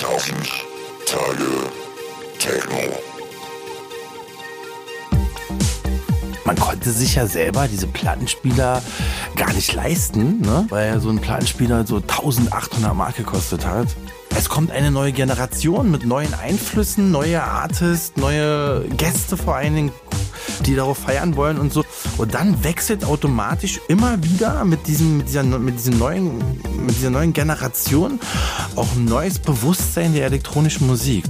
Tausend Tage Techno. Man konnte sich ja selber diese Plattenspieler gar nicht leisten, ne? weil so ein Plattenspieler so 1800 Mark gekostet hat. Es kommt eine neue Generation mit neuen Einflüssen, neue Artists, neue Gäste vor allen Dingen, die darauf feiern wollen und so. Und dann wechselt automatisch immer wieder mit diesem, mit dieser, mit diesem neuen, mit dieser neuen Generation auch ein neues Bewusstsein der elektronischen Musik.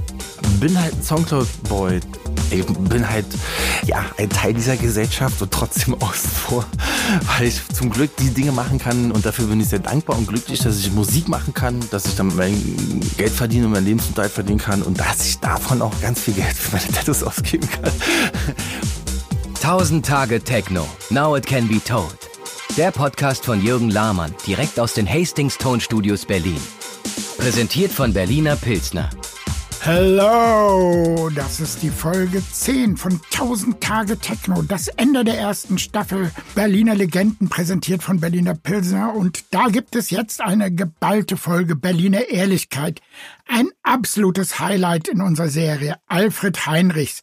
Bin halt ein Soundcloud-Boy. Ich bin halt, ja, ein Teil dieser Gesellschaft und trotzdem außen vor, weil ich zum Glück die Dinge machen kann und dafür bin ich sehr dankbar und glücklich, dass ich Musik machen kann, dass ich damit mein Geld verdiene und mein Lebensunterhalt verdienen kann und dass ich davon auch ganz viel Geld für meine Tattoos ausgeben kann. 1000 Tage Techno. Now it can be told. Der Podcast von Jürgen Lahmann, direkt aus den Hastings Tonstudios Berlin. Präsentiert von Berliner Pilsner. Hello, das ist die Folge 10 von 1000 Tage Techno, das Ende der ersten Staffel Berliner Legenden präsentiert von Berliner Pilsner und da gibt es jetzt eine geballte Folge Berliner Ehrlichkeit. Ein absolutes Highlight in unserer Serie. Alfred Heinrichs,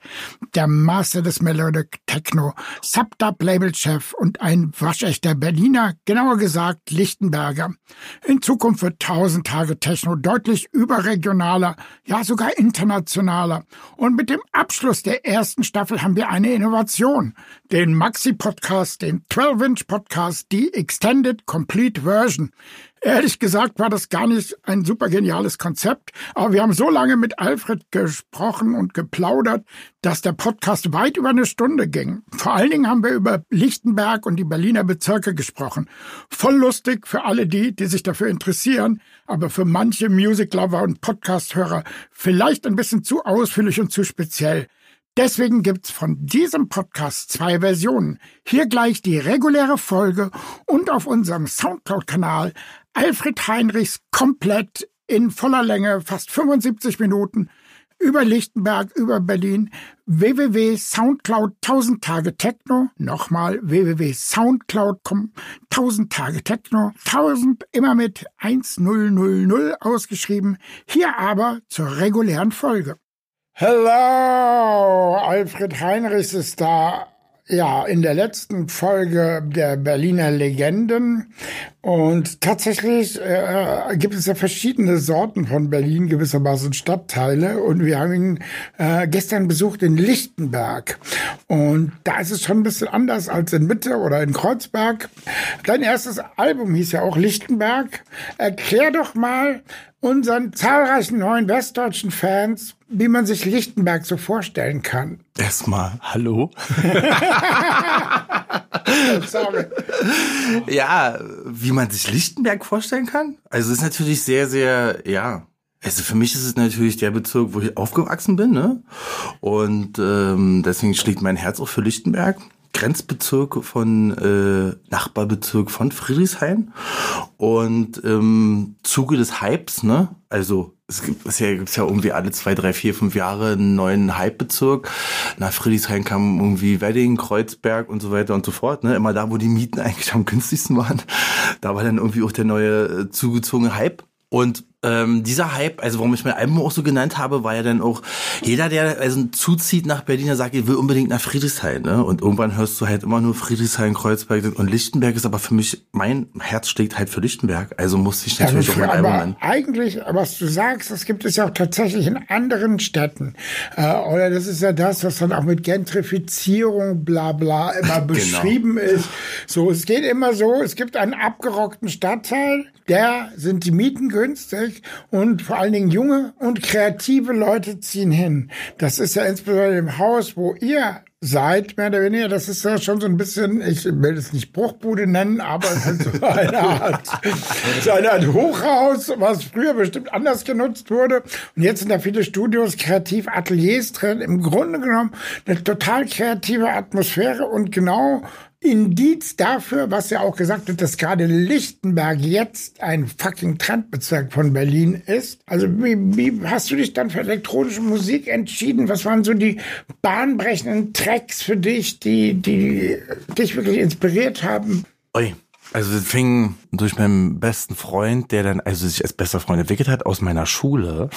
der Master des Melodic Techno, Subdub-Label-Chef und ein waschechter Berliner, genauer gesagt Lichtenberger. In Zukunft wird 1000 Tage Techno deutlich überregionaler, ja sogar internationaler. Und mit dem Abschluss der ersten Staffel haben wir eine Innovation. Den Maxi-Podcast, den 12-Inch-Podcast, die Extended Complete Version. Ehrlich gesagt war das gar nicht ein super geniales Konzept, aber wir haben so lange mit Alfred gesprochen und geplaudert, dass der Podcast weit über eine Stunde ging. Vor allen Dingen haben wir über Lichtenberg und die Berliner Bezirke gesprochen. Voll lustig für alle die, die sich dafür interessieren, aber für manche Music Lover und Podcast-Hörer vielleicht ein bisschen zu ausführlich und zu speziell. Deswegen gibt's von diesem Podcast zwei Versionen. Hier gleich die reguläre Folge und auf unserem Soundcloud-Kanal Alfred Heinrichs komplett in voller Länge, fast 75 Minuten, über Lichtenberg, über Berlin, www.soundcloud 1000 Tage Techno, nochmal www.soundcloud.com 1000 Tage Techno, 1000 immer mit 1000 ausgeschrieben, hier aber zur regulären Folge. Hello, Alfred Heinrichs ist da. Ja, in der letzten Folge der Berliner Legenden. Und tatsächlich äh, gibt es ja verschiedene Sorten von Berlin, gewissermaßen Stadtteile. Und wir haben ihn äh, gestern besucht in Lichtenberg. Und da ist es schon ein bisschen anders als in Mitte oder in Kreuzberg. Dein erstes Album hieß ja auch Lichtenberg. Erklär doch mal, unseren zahlreichen neuen westdeutschen Fans, wie man sich Lichtenberg so vorstellen kann. Erstmal, hallo. Sorry. Ja, wie man sich Lichtenberg vorstellen kann? Also es ist natürlich sehr, sehr, ja. Also für mich ist es natürlich der Bezirk, wo ich aufgewachsen bin, ne? Und ähm, deswegen schlägt mein Herz auch für Lichtenberg. Grenzbezirk von äh, Nachbarbezirk von Friedrichshain und im Zuge des Hypes, ne? Also es gibt es ja, gibt's ja irgendwie alle zwei, drei, vier, fünf Jahre einen neuen Hypebezirk. Nach Friedrichshain kam irgendwie Wedding, Kreuzberg und so weiter und so fort. Ne? Immer da, wo die Mieten eigentlich am günstigsten waren. Da war dann irgendwie auch der neue äh, zugezogene Hype. Und ähm, dieser Hype, also warum ich mein Album auch so genannt habe, war ja dann auch, jeder, der also zuzieht nach Berlin, der sagt, er will unbedingt nach Friedrichshain. Ne? Und irgendwann hörst du halt immer nur Friedrichshain, Kreuzberg und Lichtenberg ist aber für mich, mein Herz schlägt halt für Lichtenberg. Also musste ich natürlich Ja, auch mein Album nennen. Eigentlich, was du sagst, das gibt es ja auch tatsächlich in anderen Städten. Äh, oder das ist ja das, was dann auch mit Gentrifizierung, bla bla, immer beschrieben ist. So, es geht immer so, es gibt einen abgerockten Stadtteil, der sind die Mieten günstig und vor allen Dingen junge und kreative Leute ziehen hin. Das ist ja insbesondere im Haus, wo ihr seid, mehr oder weniger, das ist ja schon so ein bisschen, ich will es nicht Bruchbude nennen, aber es ist so eine Art, so eine Art Hochhaus, was früher bestimmt anders genutzt wurde. Und jetzt sind da viele Studios, Kreativateliers drin. Im Grunde genommen eine total kreative Atmosphäre und genau Indiz dafür, was ja auch gesagt wird, dass gerade Lichtenberg jetzt ein fucking Trendbezirk von Berlin ist. Also wie, wie hast du dich dann für elektronische Musik entschieden? Was waren so die bahnbrechenden Tracks für dich, die, die dich wirklich inspiriert haben? Ui. Also es fing durch meinen besten Freund, der dann also sich als bester Freund entwickelt hat aus meiner Schule.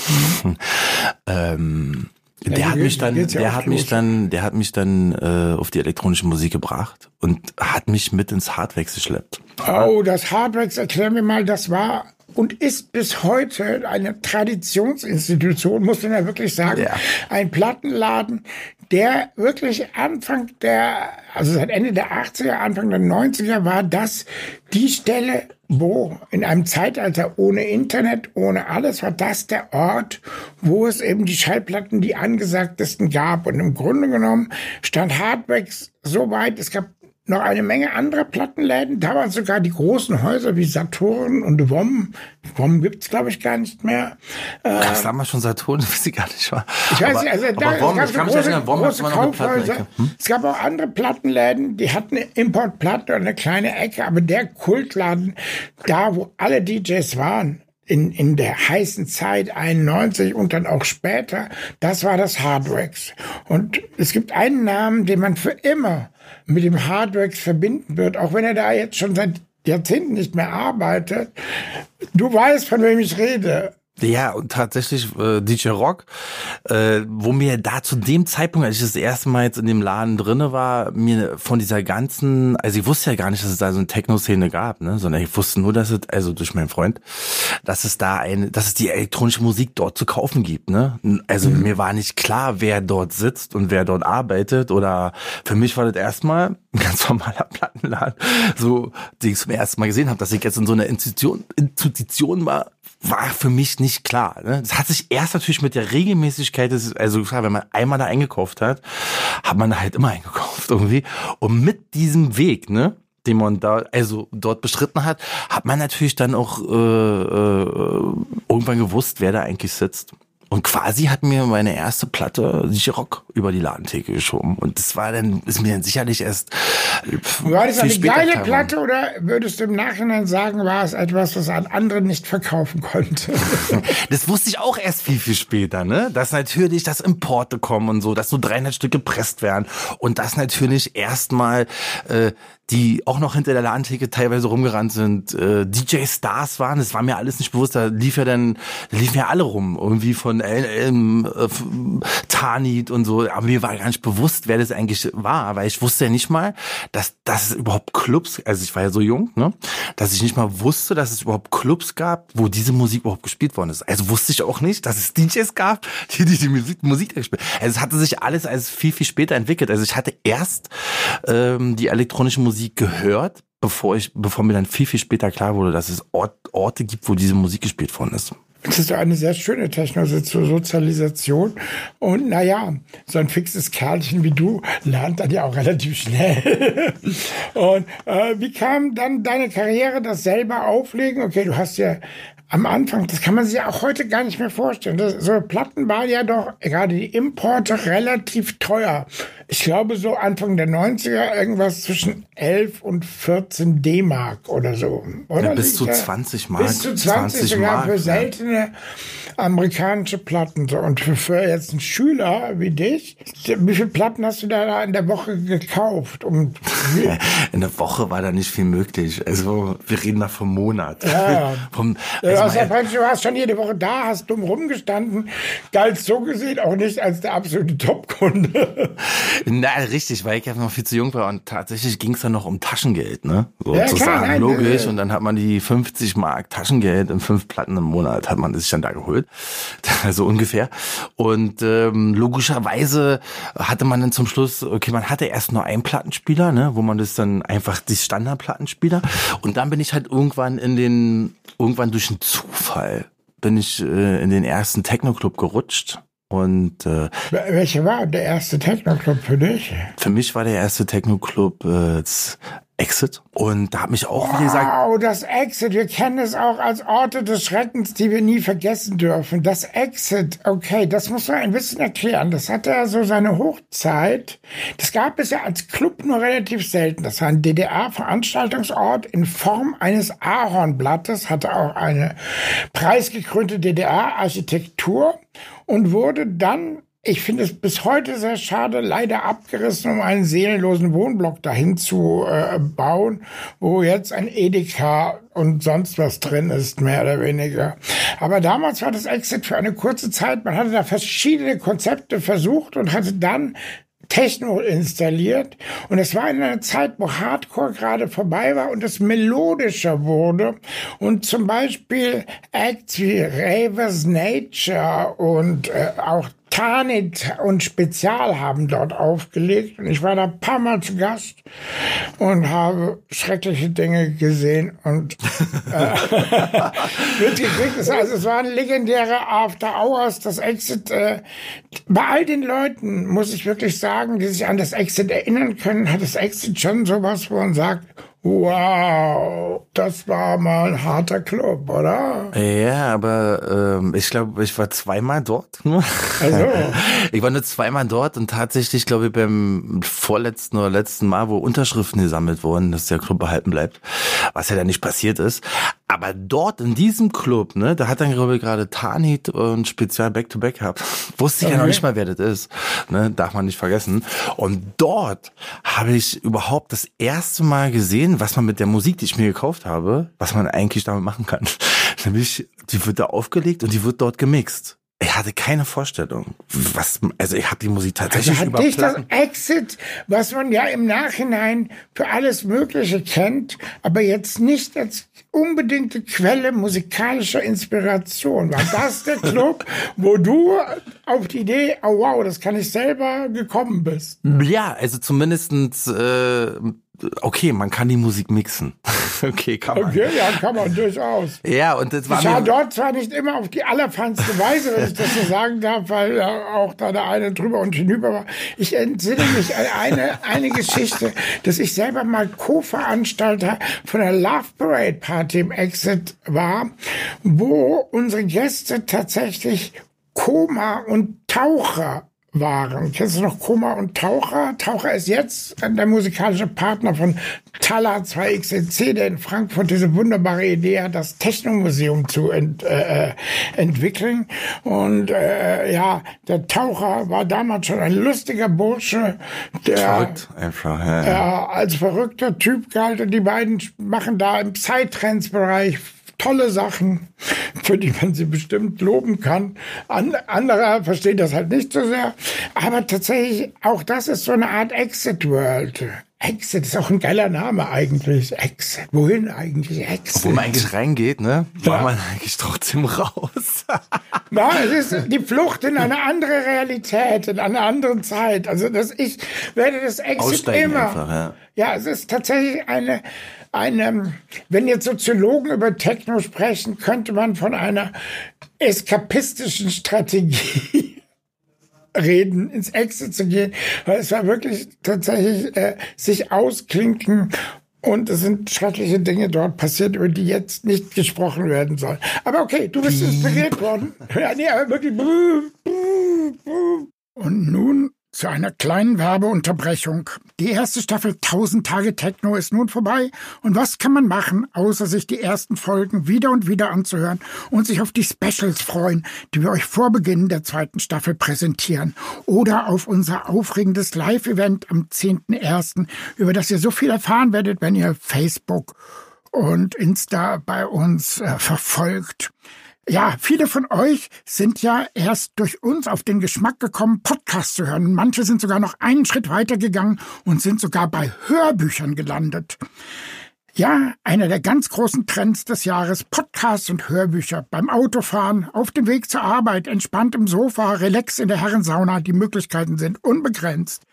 Mhm. ähm, der Ja, hat mich dann, ja der hat mich dann, der hat mich dann äh, auf die elektronische Musik gebracht und hat mich mit ins Hardwax geschleppt. Oh, das Hardwax, erklär mir mal, das war und ist bis heute eine Traditionsinstitution, muss man ja wirklich sagen. Ja. Ein Plattenladen, der wirklich Anfang der, also seit Ende der 80er, Anfang der 90er war das die Stelle, wo in einem Zeitalter ohne Internet, ohne alles, war das der Ort, wo es eben die Schallplatten die angesagtesten gab. Und im Grunde genommen stand Hardwax so weit, es gab noch eine Menge anderer Plattenläden, damals sogar die großen Häuser wie Saturn und WOM. WOM gibt's glaube ich, gar nicht mehr. Gab es damals schon Saturn? Weiß ich gar nicht. War. Ich weiß aber, nicht, also da, Wom, es ich gab große, erinnern, Wom große Kaufhäuser. Hm? Es gab auch andere Plattenläden, die hatten eine Importplatte und eine kleine Ecke, aber der Kultladen, da wo alle DJs waren, in, in der heißen Zeit 91 und dann auch später, das war das Hardwax. Und es gibt einen Namen, den man für immer mit dem Hardwax verbinden wird, auch wenn er da jetzt schon seit Jahrzehnten nicht mehr arbeitet. Du weißt, von wem ich rede. Ja, und tatsächlich äh, DJ Rock, äh, wo mir da zu dem Zeitpunkt, als ich das erste Mal jetzt in dem Laden drinne war, mir von dieser ganzen, also ich wusste ja gar nicht, dass es da so eine Techno-Szene gab, ne, sondern ich wusste nur, dass es, also durch meinen Freund, dass es da eine, dass es die elektronische Musik dort zu kaufen gibt, ne. Also mir war nicht klar, wer dort sitzt und wer dort arbeitet oder für mich war das erstmal ein ganz normaler Plattenladen, so, die ich zum ersten Mal gesehen habe, dass ich jetzt in so einer Institution, Institution war, war für mich nicht klar. Ne? Das hat sich erst natürlich mit der Regelmäßigkeit, also wenn man einmal da eingekauft hat, hat man halt immer eingekauft irgendwie. Und mit diesem Weg, ne, den man da also dort bestritten hat, hat man natürlich dann auch äh, äh, irgendwann gewusst, wer da eigentlich sitzt. Und quasi hat mir meine erste Platte Rock über die Ladentheke geschoben. Und das war dann, ist mir dann sicherlich erst War das eine geile klar Platte oder würdest du im Nachhinein sagen, war es etwas, was an anderen nicht verkaufen konnte? Das wusste ich auch erst viel, viel später, ne? Dass natürlich, dass Importe kommen und so, dass so 300 Stück gepresst werden und dass natürlich erstmal äh, die auch noch hinter der Ladentheke teilweise rumgerannt sind, äh, DJ-Stars waren, das war mir alles nicht bewusst, da lief ja dann, da liefen ja alle rum, irgendwie von LM, äh, Tanit und so, aber mir war gar nicht bewusst, wer das eigentlich war, weil ich wusste ja nicht mal, dass, dass es überhaupt Clubs, also ich war ja so jung, ne, dass ich nicht mal wusste, dass es überhaupt Clubs gab, wo diese Musik überhaupt gespielt worden ist. Also wusste ich auch nicht, dass es DJs gab, die die, die Musik, Musik gespielt Also es hatte sich alles als viel, viel später entwickelt. Also ich hatte erst ähm, die elektronische Musik gehört, bevor ich, bevor mir dann viel, viel später klar wurde, dass es Ort, Orte gibt, wo diese Musik gespielt worden ist. Das ist eine sehr schöne Technosozialisation. Und naja, so ein fixes Kerlchen wie du lernt dann ja auch relativ schnell. Und äh, wie kam dann deine Karriere, das selber auflegen? Okay, du hast ja am Anfang, das kann man sich ja auch heute gar nicht mehr vorstellen. Das, so Platten waren ja doch, gerade die Importe, relativ teuer. Ich glaube, so Anfang der 90er irgendwas zwischen 11 und 14 D-Mark oder so. Oder Ja, bis zu da- 20 Mark, Bis zu 20, 20 sogar Mark, für ja. Amerikanische Platten. So. Und für, für jetzt einen Schüler wie dich, wie viele Platten hast du da in der Woche gekauft? Um, In der Woche war da nicht viel möglich. Also wir reden da vom Monat. Ja. vom, du, also ja mein, du warst schon jede Woche da, hast dumm rumgestanden, galt so gesehen auch nicht als der absolute Top-Kunde. na, richtig, weil ich ja noch viel zu jung war und tatsächlich ging es dann noch um Taschengeld, ne? Ja, klar, Sozusagen, nein, logisch. äh, Und dann hat man die 50 Mark Taschengeld in fünf Platten im Monat, hat man sich dann da geholt. So ungefähr. Und ähm, logischerweise hatte man dann zum Schluss, okay, man hatte erst nur einen Plattenspieler, ne, wo man das dann einfach die Standardplattenspieler. Und dann bin ich halt irgendwann in den, irgendwann durch einen Zufall bin ich äh, in den ersten Techno-Club gerutscht. Und äh, Welcher war der erste Techno-Club für dich? für mich war der erste Techno-Club äh, Exit. Und da hat mich auch, wie gesagt, Wow, das Exit. Wir kennen es auch als Orte des Schreckens, die wir nie vergessen dürfen. Das Exit, okay, das muss man ein bisschen erklären. Das hatte ja so seine Hochzeit. Das gab es ja als Club nur relativ selten. Das war ein DDR-Veranstaltungsort in Form eines Ahornblattes, hatte auch eine preisgekrönte DDR-Architektur und wurde dann ich finde es bis heute sehr schade, leider abgerissen, um einen seelenlosen Wohnblock dahin zu äh, bauen, wo jetzt ein Edeka und sonst was drin ist, mehr oder weniger. Aber damals war das Exit für eine kurze Zeit. Man hatte da verschiedene Konzepte versucht und hatte dann Techno installiert. Und es war in einer Zeit, wo Hardcore gerade vorbei war und es melodischer wurde. Und zum Beispiel Acts wie Ravers Nature und äh, auch Tanit und Spezial haben dort aufgelegt und ich war da ein paar Mal zu Gast und habe schreckliche Dinge gesehen und äh, mitgekriegt. Also es waren legendäre After Hours, das Exit. Äh, bei all den Leuten muss ich wirklich sagen, die sich an das Exit erinnern können, hat das Exit schon sowas, wo man sagt, Wow, das war mal ein harter Club, oder? Ja, aber ähm, ich glaube, ich war zweimal dort. Also. Ich war nur zweimal dort und tatsächlich, glaube ich, beim vorletzten oder letzten Mal, wo Unterschriften gesammelt wurden, dass der Club behalten bleibt, was ja dann nicht passiert ist. Aber dort in diesem Club, ne, da hat dann, glaube ich, gerade Tanit und Spezial Back-to-Back gehabt. Wusste ich okay. ja noch nicht mal, wer das ist. Ne, darf man nicht vergessen. Und dort habe ich überhaupt das erste Mal gesehen, was man mit der Musik, die ich mir gekauft habe, was man eigentlich damit machen kann. Nämlich, die wird da aufgelegt und die wird dort gemixt. Ich hatte keine Vorstellung, was, also ich habe die Musik tatsächlich also hat dich das Exit, was man ja im Nachhinein für alles Mögliche kennt, aber jetzt nicht als unbedingte Quelle musikalischer Inspiration. War das der Club, wo du auf die Idee, oh wow, das kann ich selber gekommen bist? Ja, also zumindestens äh, okay, man kann die Musik mixen. okay, kann man. Okay, ja, kann man durchaus. Ja, und das war Ich war dort zwar nicht immer auf die allerfeinste Weise, wenn ich das so sagen darf, weil äh, auch da der eine drüber und hinüber war. Ich entsinne mich an eine, eine Geschichte, dass ich selber mal Co-Veranstalter von der Love Parade Party im Exit war, wo unsere Gäste tatsächlich Koma und Taucher waren. Kennst du noch Koma und Taucher? Taucher ist jetzt der musikalische Partner von Tala 2XLC, der in Frankfurt diese wunderbare Idee hat, das Technomuseum zu ent, äh, äh, entwickeln. Und äh, ja, der Taucher war damals schon ein lustiger Bursche, der. Äh, als verrückter Typ galt. Und die beiden machen da im Psytrance-Bereich tolle Sachen, für die man sie bestimmt loben kann. An, andere verstehen das halt nicht so sehr. Aber tatsächlich, auch das ist so eine Art Exit World. Exit ist auch ein geiler Name eigentlich. Exit. Wohin eigentlich Exit? Wo man eigentlich reingeht, ne? War ja. man eigentlich trotzdem raus. Na, es ist die Flucht in eine andere Realität, in eine andere Zeit. Also das, ich werde das Exit Aussteigen immer. Einfach, ja. ja, es ist tatsächlich eine, eine, wenn jetzt Soziologen über Techno sprechen, könnte man von einer eskapistischen Strategie reden, ins Exit zu gehen, weil es war wirklich tatsächlich äh, sich ausklinken und es sind schreckliche Dinge dort passiert, über die jetzt nicht gesprochen werden sollen. Aber okay, du bist inspiriert worden. Ja, nee, aber wirklich. Und nun zu einer kleinen Werbeunterbrechung. Die erste Staffel 1000 Tage Techno ist nun vorbei. Und was kann man machen, außer sich die ersten Folgen wieder und wieder anzuhören und sich auf die Specials freuen, die wir euch vor Beginn der zweiten Staffel präsentieren. Oder auf unser aufregendes Live-Event am 10.01., über das ihr so viel erfahren werdet, wenn ihr Facebook und Insta bei uns äh, verfolgt. Ja, viele von euch sind ja erst durch uns auf den Geschmack gekommen, Podcasts zu hören. Manche sind sogar noch einen Schritt weiter gegangen und sind sogar bei Hörbüchern gelandet. Ja, einer der ganz großen Trends des Jahres, Podcasts und Hörbücher. Beim Autofahren, auf dem Weg zur Arbeit, entspannt im Sofa, relax in der Herrensauna, die Möglichkeiten sind unbegrenzt.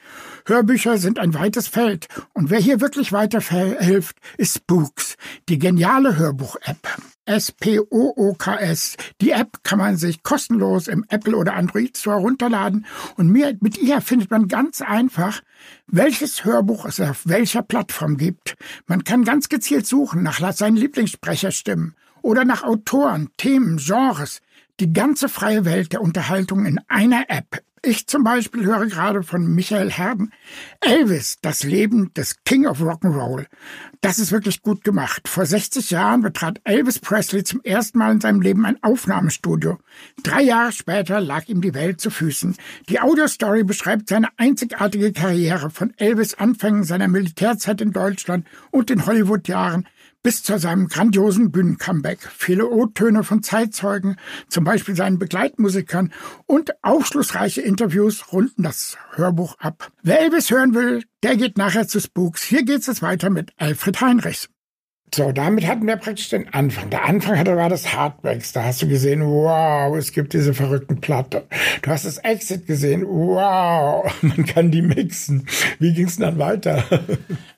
Hörbücher sind ein weites Feld und wer hier wirklich weiterhilft, ist Spooks, die geniale Hörbuch-App. S-P-O-O-K-S. Die App kann man sich kostenlos im Apple oder Android Store runterladen und mit ihr findet man ganz einfach, welches Hörbuch es auf welcher Plattform gibt. Man kann ganz gezielt suchen nach seinen Lieblingssprecherstimmen oder nach Autoren, Themen, Genres. Die ganze freie Welt der Unterhaltung in einer App. Ich zum Beispiel höre gerade von Michael Herden Elvis, das Leben des King of Rock'n'Roll. Das ist wirklich gut gemacht. Vor 60 Jahren betrat Elvis Presley zum ersten Mal in seinem Leben ein Aufnahmestudio. Drei Jahre später lag ihm die Welt zu Füßen. Die Audiostory beschreibt seine einzigartige Karriere von Elvis Anfängen seiner Militärzeit in Deutschland und den Hollywood-Jahren bis zu seinem grandiosen Bühnencomeback. Viele O-Töne von Zeitzeugen, zum Beispiel seinen Begleitmusikern und aufschlussreiche Interviews runden das Hörbuch ab. Wer Elvis hören will, der geht nachher zu Spooks. Hier geht es weiter mit Alfred Heinrichs. So, damit hatten wir praktisch den Anfang. Der Anfang hatte war das Hardbacks. Da hast du gesehen, wow, es gibt diese verrückten Platte. Du hast das Exit gesehen, wow, man kann die mixen. Wie ging's dann weiter?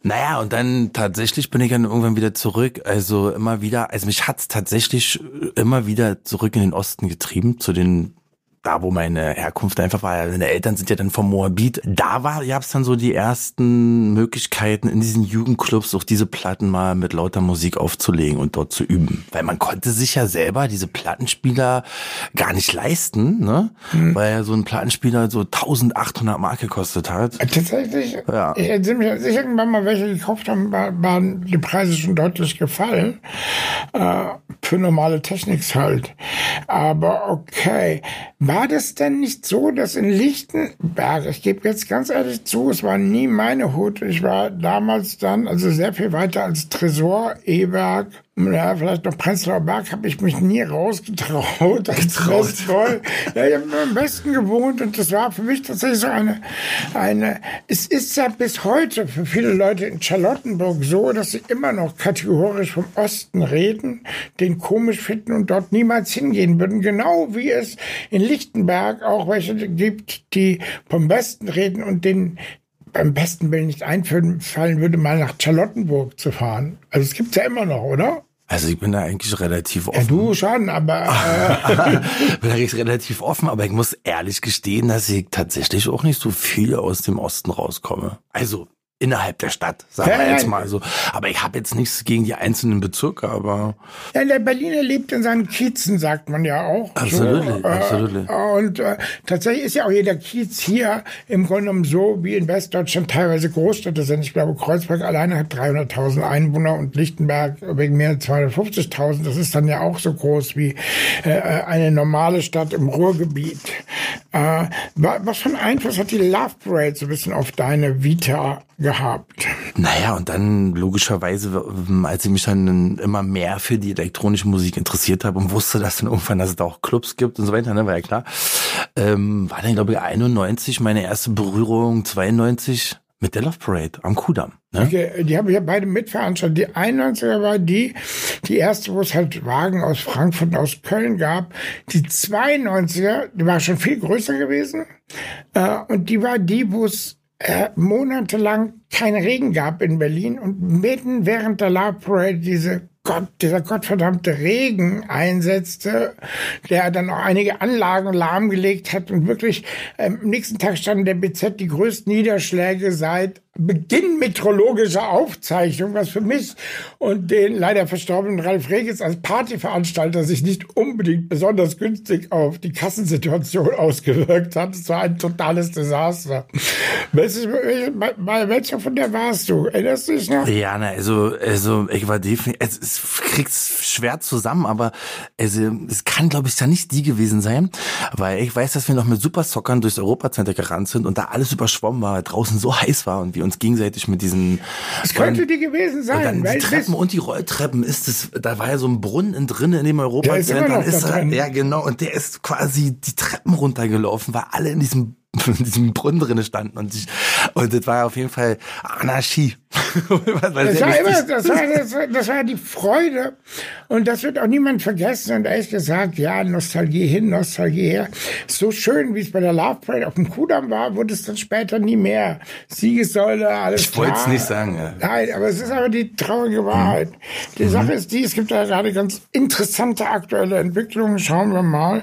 Naja, und dann tatsächlich bin ich dann irgendwann wieder zurück. Also immer wieder, also mich hat's tatsächlich immer wieder zurück in den Osten getrieben, zu den da wo meine Herkunft einfach war, meine Eltern sind ja dann vom Moabit, da war, gab es dann so die ersten Möglichkeiten in diesen Jugendclubs auch diese Platten mal mit lauter Musik aufzulegen und dort zu üben. Weil man konnte sich ja selber diese Plattenspieler gar nicht leisten, ne? Mhm. Weil ja so ein Plattenspieler so 1800 Mark gekostet hat. Tatsächlich, ja. ich erinnere mich, als ich irgendwann mal welche gekauft habe, waren die Preise schon deutlich gefallen. Äh, für normale Techniks halt. Aber okay. War das denn nicht so, dass in Lichtenberg, ich gebe jetzt ganz ehrlich zu, es war nie meine Hut. Ich war damals dann, also sehr viel weiter als Tresor, E-Werk, ja, vielleicht noch Prenzlauer Berg habe ich mich nie rausgetraut. Getraut. Ja, ich habe am besten gewohnt und das war für mich tatsächlich so eine, eine, es ist ja bis heute für viele Leute in Charlottenburg so, dass sie immer noch kategorisch vom Osten reden, den komisch finden und dort niemals hingehen würden. Genau wie es in Lichtenberg auch welche gibt, die vom Westen reden und den beim besten Willen nicht einfallen würde, mal nach Charlottenburg zu fahren. Also es gibt's ja immer noch, oder? Also ich bin da eigentlich relativ offen. Ja, du schon, aber äh bin eigentlich relativ offen, aber ich muss ehrlich gestehen, dass ich tatsächlich auch nicht so viel aus dem Osten rauskomme. Also innerhalb der Stadt, sagen wir jetzt mal so. Aber ich habe jetzt nichts gegen die einzelnen Bezirke, aber. Ja, der Berliner lebt in seinen Kiezen, sagt man ja auch. Absolut, so, absolut. Äh, und äh, tatsächlich ist ja auch jeder Kiez hier im Grunde genommen so wie in Westdeutschland teilweise Großstädte sind. Ich glaube, Kreuzberg alleine hat 300.000 Einwohner und Lichtenberg wegen mehr als 250.000. Das ist dann ja auch so groß wie äh, eine normale Stadt im Ruhrgebiet. Äh, was für einen Einfluss hat die Love Parade so ein bisschen auf deine Vita gehabt. Naja, und dann logischerweise, als ich mich dann immer mehr für die elektronische Musik interessiert habe und wusste, dass dann irgendwann, dass es da auch Clubs gibt und so weiter, ne, war ja klar, ähm, war dann, glaube ich, 91 meine erste Berührung, 92 mit der Love Parade am Kudamm. Ne? Okay, die habe ich ja beide mitveranstaltet. Die 91er war die, die erste, wo es halt Wagen aus Frankfurt und aus Köln gab. Die 92er, die war schon viel größer gewesen. Äh, und die war die, wo es äh, monatelang kein Regen gab in Berlin und mitten während der Love Parade diese Gott, dieser gottverdammte Regen einsetzte, der dann auch einige Anlagen lahmgelegt hat und wirklich ähm, am nächsten Tag standen der BZ die größten Niederschläge seit Beginn meteorologischer Aufzeichnung, was für mich und den leider verstorbenen Ralf Regis als Partyveranstalter sich nicht unbedingt besonders günstig auf die Kassensituation ausgewirkt hat. Es war ein totales Desaster. Welcher von der warst du? Erinnerst du dich noch? Ja, na, also, also ich war definitiv, es, es kriegt's schwer zusammen, aber also, es kann, glaube ich, da nicht die gewesen sein, weil ich weiß, dass wir noch mit Supersockern durchs Europacenter gerannt sind und da alles überschwommen war, draußen so heiß war und wir uns gegenseitig mit diesen. Es könnte die gewesen sein. Und dann die Treppen und die Rolltreppen ist es, da war ja so ein Brunnen drin in dem Europacenter. Ja, ist, ist ja genau, und der ist quasi die Treppen runtergelaufen, weil alle in diesem in diesem Brunnen drinne standen und ich, und das war auf jeden Fall Anarchie. das, war immer, das, war, das, war, das war die Freude und das wird auch niemand vergessen und ehrlich gesagt, ja, Nostalgie hin, Nostalgie her. So schön, wie es bei der Love Parade auf dem Kudamm war, wurde es dann später nie mehr. Siegessäule, alles Ich wollte es nicht sagen. Ja. Nein, aber es ist aber die traurige Wahrheit. Mhm. Die. Sache ist die, es gibt da gerade ganz interessante aktuelle Entwicklungen, schauen wir mal.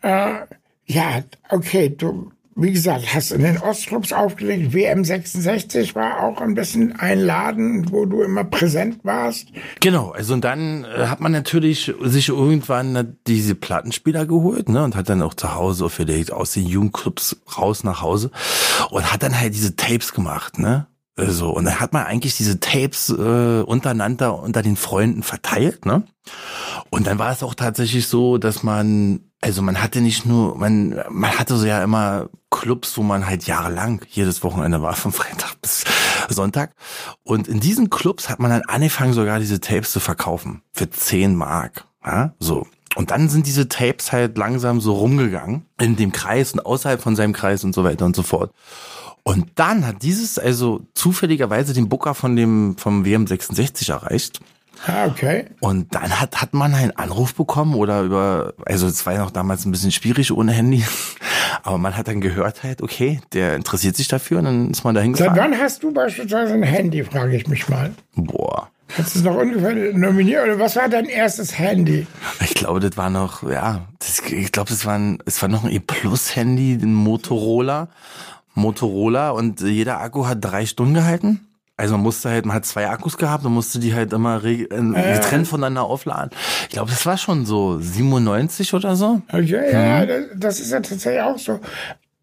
Äh, ja, okay, du wie gesagt, hast in den Ostclubs aufgelegt. WM66 war auch ein bisschen ein Laden, wo du immer präsent warst. Genau, also und dann äh, hat man natürlich sich irgendwann diese Plattenspieler geholt, ne, und hat dann auch zu Hause vielleicht aus den Jugendclubs raus nach Hause und hat dann halt diese Tapes gemacht, ne. So, und dann hat man eigentlich diese Tapes äh, untereinander unter den Freunden verteilt, ne? Und dann war es auch tatsächlich so, dass man, also man hatte nicht nur, man, man hatte so ja immer Clubs, wo man halt jahrelang jedes Wochenende war, von Freitag bis Sonntag. Und in diesen Clubs hat man dann angefangen, sogar diese Tapes zu verkaufen. Für 10 Mark. Ja, so. Und dann sind diese Tapes halt langsam so rumgegangen in dem Kreis und außerhalb von seinem Kreis und so weiter und so fort. Und dann hat dieses also zufälligerweise den Booker von dem vom WM66 erreicht. Ah, okay. Und dann hat, hat man einen Anruf bekommen oder über, also es war ja noch damals ein bisschen schwierig ohne Handy, aber man hat dann gehört halt, okay, der interessiert sich dafür und dann ist man da hingefahren. Seit wann hast du beispielsweise ein Handy, frage ich mich mal. Boah. Kannst du es noch ungefähr nominieren? Oder was war dein erstes Handy? Ich glaube, das war noch, ja, das, ich glaube, das war, ein, es war noch ein E-Plus-Handy, ein Motorola. Motorola und jeder Akku hat drei Stunden gehalten. Also man musste halt, man hat zwei Akkus gehabt und musste die halt immer re- getrennt voneinander aufladen. Ich glaube, das war schon so 97 oder so. Ja, ja, das- das ist ja tatsächlich auch so.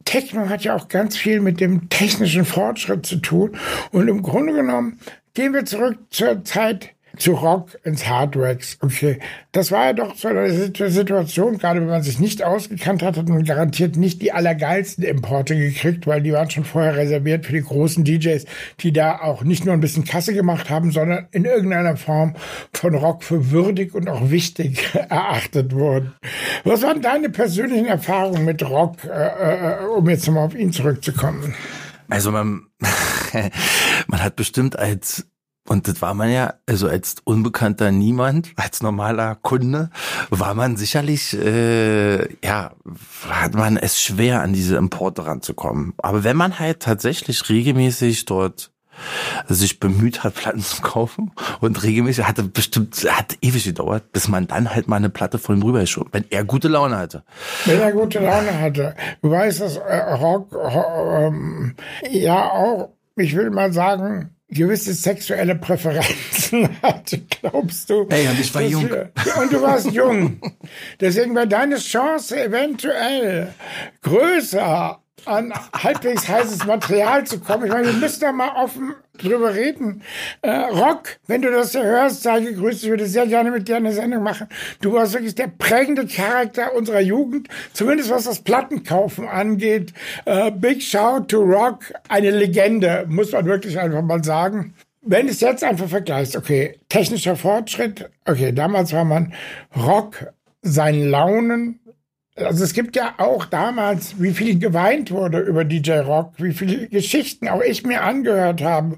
Techno hat ja auch ganz viel mit dem technischen Fortschritt zu tun. Und im Grunde genommen gehen wir zurück zur Zeit zu Rock ins Hardwax. Okay, das war ja doch so eine Situ- Situation, gerade wenn man sich nicht ausgekannt hat, hat man garantiert nicht die allergeilsten Importe gekriegt, weil die waren schon vorher reserviert für die großen DJs, die da auch nicht nur ein bisschen Kasse gemacht haben, sondern in irgendeiner Form von Rock für würdig und auch wichtig erachtet wurden. Was waren deine persönlichen Erfahrungen mit Rock, äh, äh, um jetzt nochmal auf ihn zurückzukommen? Also man, man hat bestimmt als und das war man ja, also als unbekannter Niemand, als normaler Kunde, war man sicherlich, äh, ja, hat man es schwer, an diese Importe ranzukommen. Aber wenn man halt tatsächlich regelmäßig dort sich bemüht hat, Platten zu kaufen und regelmäßig hatte bestimmt, hat ewig gedauert, bis man dann halt mal eine Platte von ihm rüberschob, wenn er gute Laune hatte. Wenn er gute Laune hatte. Du weißt, dass äh, Rock äh, ähm, ja auch, ich will mal sagen, gewisse sexuelle Präferenzen hatte, glaubst du? Ey, und ich war jung. wir- Und du warst jung. Deswegen war deine Chance eventuell größer, an halbwegs heißes Material zu kommen. Ich meine, wir müssen da mal offen drüber reden. Äh, Rock, wenn du das hörst, sei gegrüßt. Ich würde sehr gerne mit dir eine Sendung machen. Du warst wirklich der prägende Charakter unserer Jugend, zumindest was das Plattenkaufen angeht. Äh, Big Shout to Rock, eine Legende, muss man wirklich einfach mal sagen. Wenn es jetzt einfach vergleichst, okay, technischer Fortschritt, okay, damals war man Rock, sein Launen, also es gibt ja auch damals, wie viel geweint wurde über DJ Rock, wie viele Geschichten auch ich mir angehört habe.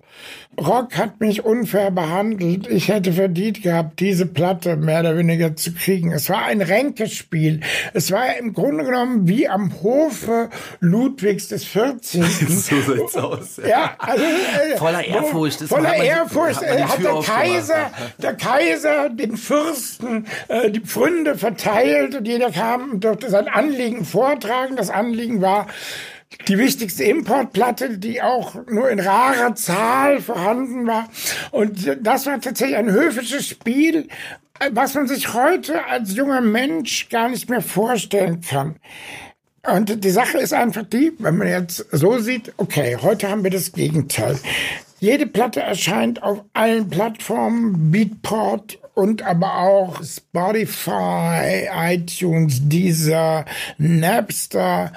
Rock hat mich unfair behandelt. Ich hätte verdient gehabt, diese Platte mehr oder weniger zu kriegen. Es war ein Ränkespiel. Es war im Grunde genommen wie am Hofe Ludwigs des 14. So sieht's aus. Ja, also äh, Voller wo- Ehrfurcht. Das Voller man- Ehrfurcht hat äh, hat der. Kaiser, der Kaiser den Fürsten äh, die Pfründe verteilt und jeder kam und sein Anliegen vortragen. Das Anliegen war die wichtigste Importplatte, die auch nur in rarer Zahl vorhanden war. Und das war tatsächlich ein höfisches Spiel, was man sich heute als junger Mensch gar nicht mehr vorstellen kann. Und die Sache ist einfach die, wenn man jetzt so sieht, okay, heute haben wir das Gegenteil. Jede Platte erscheint auf allen Plattformen, Beatport und aber auch Spotify, iTunes, Deezer, Napster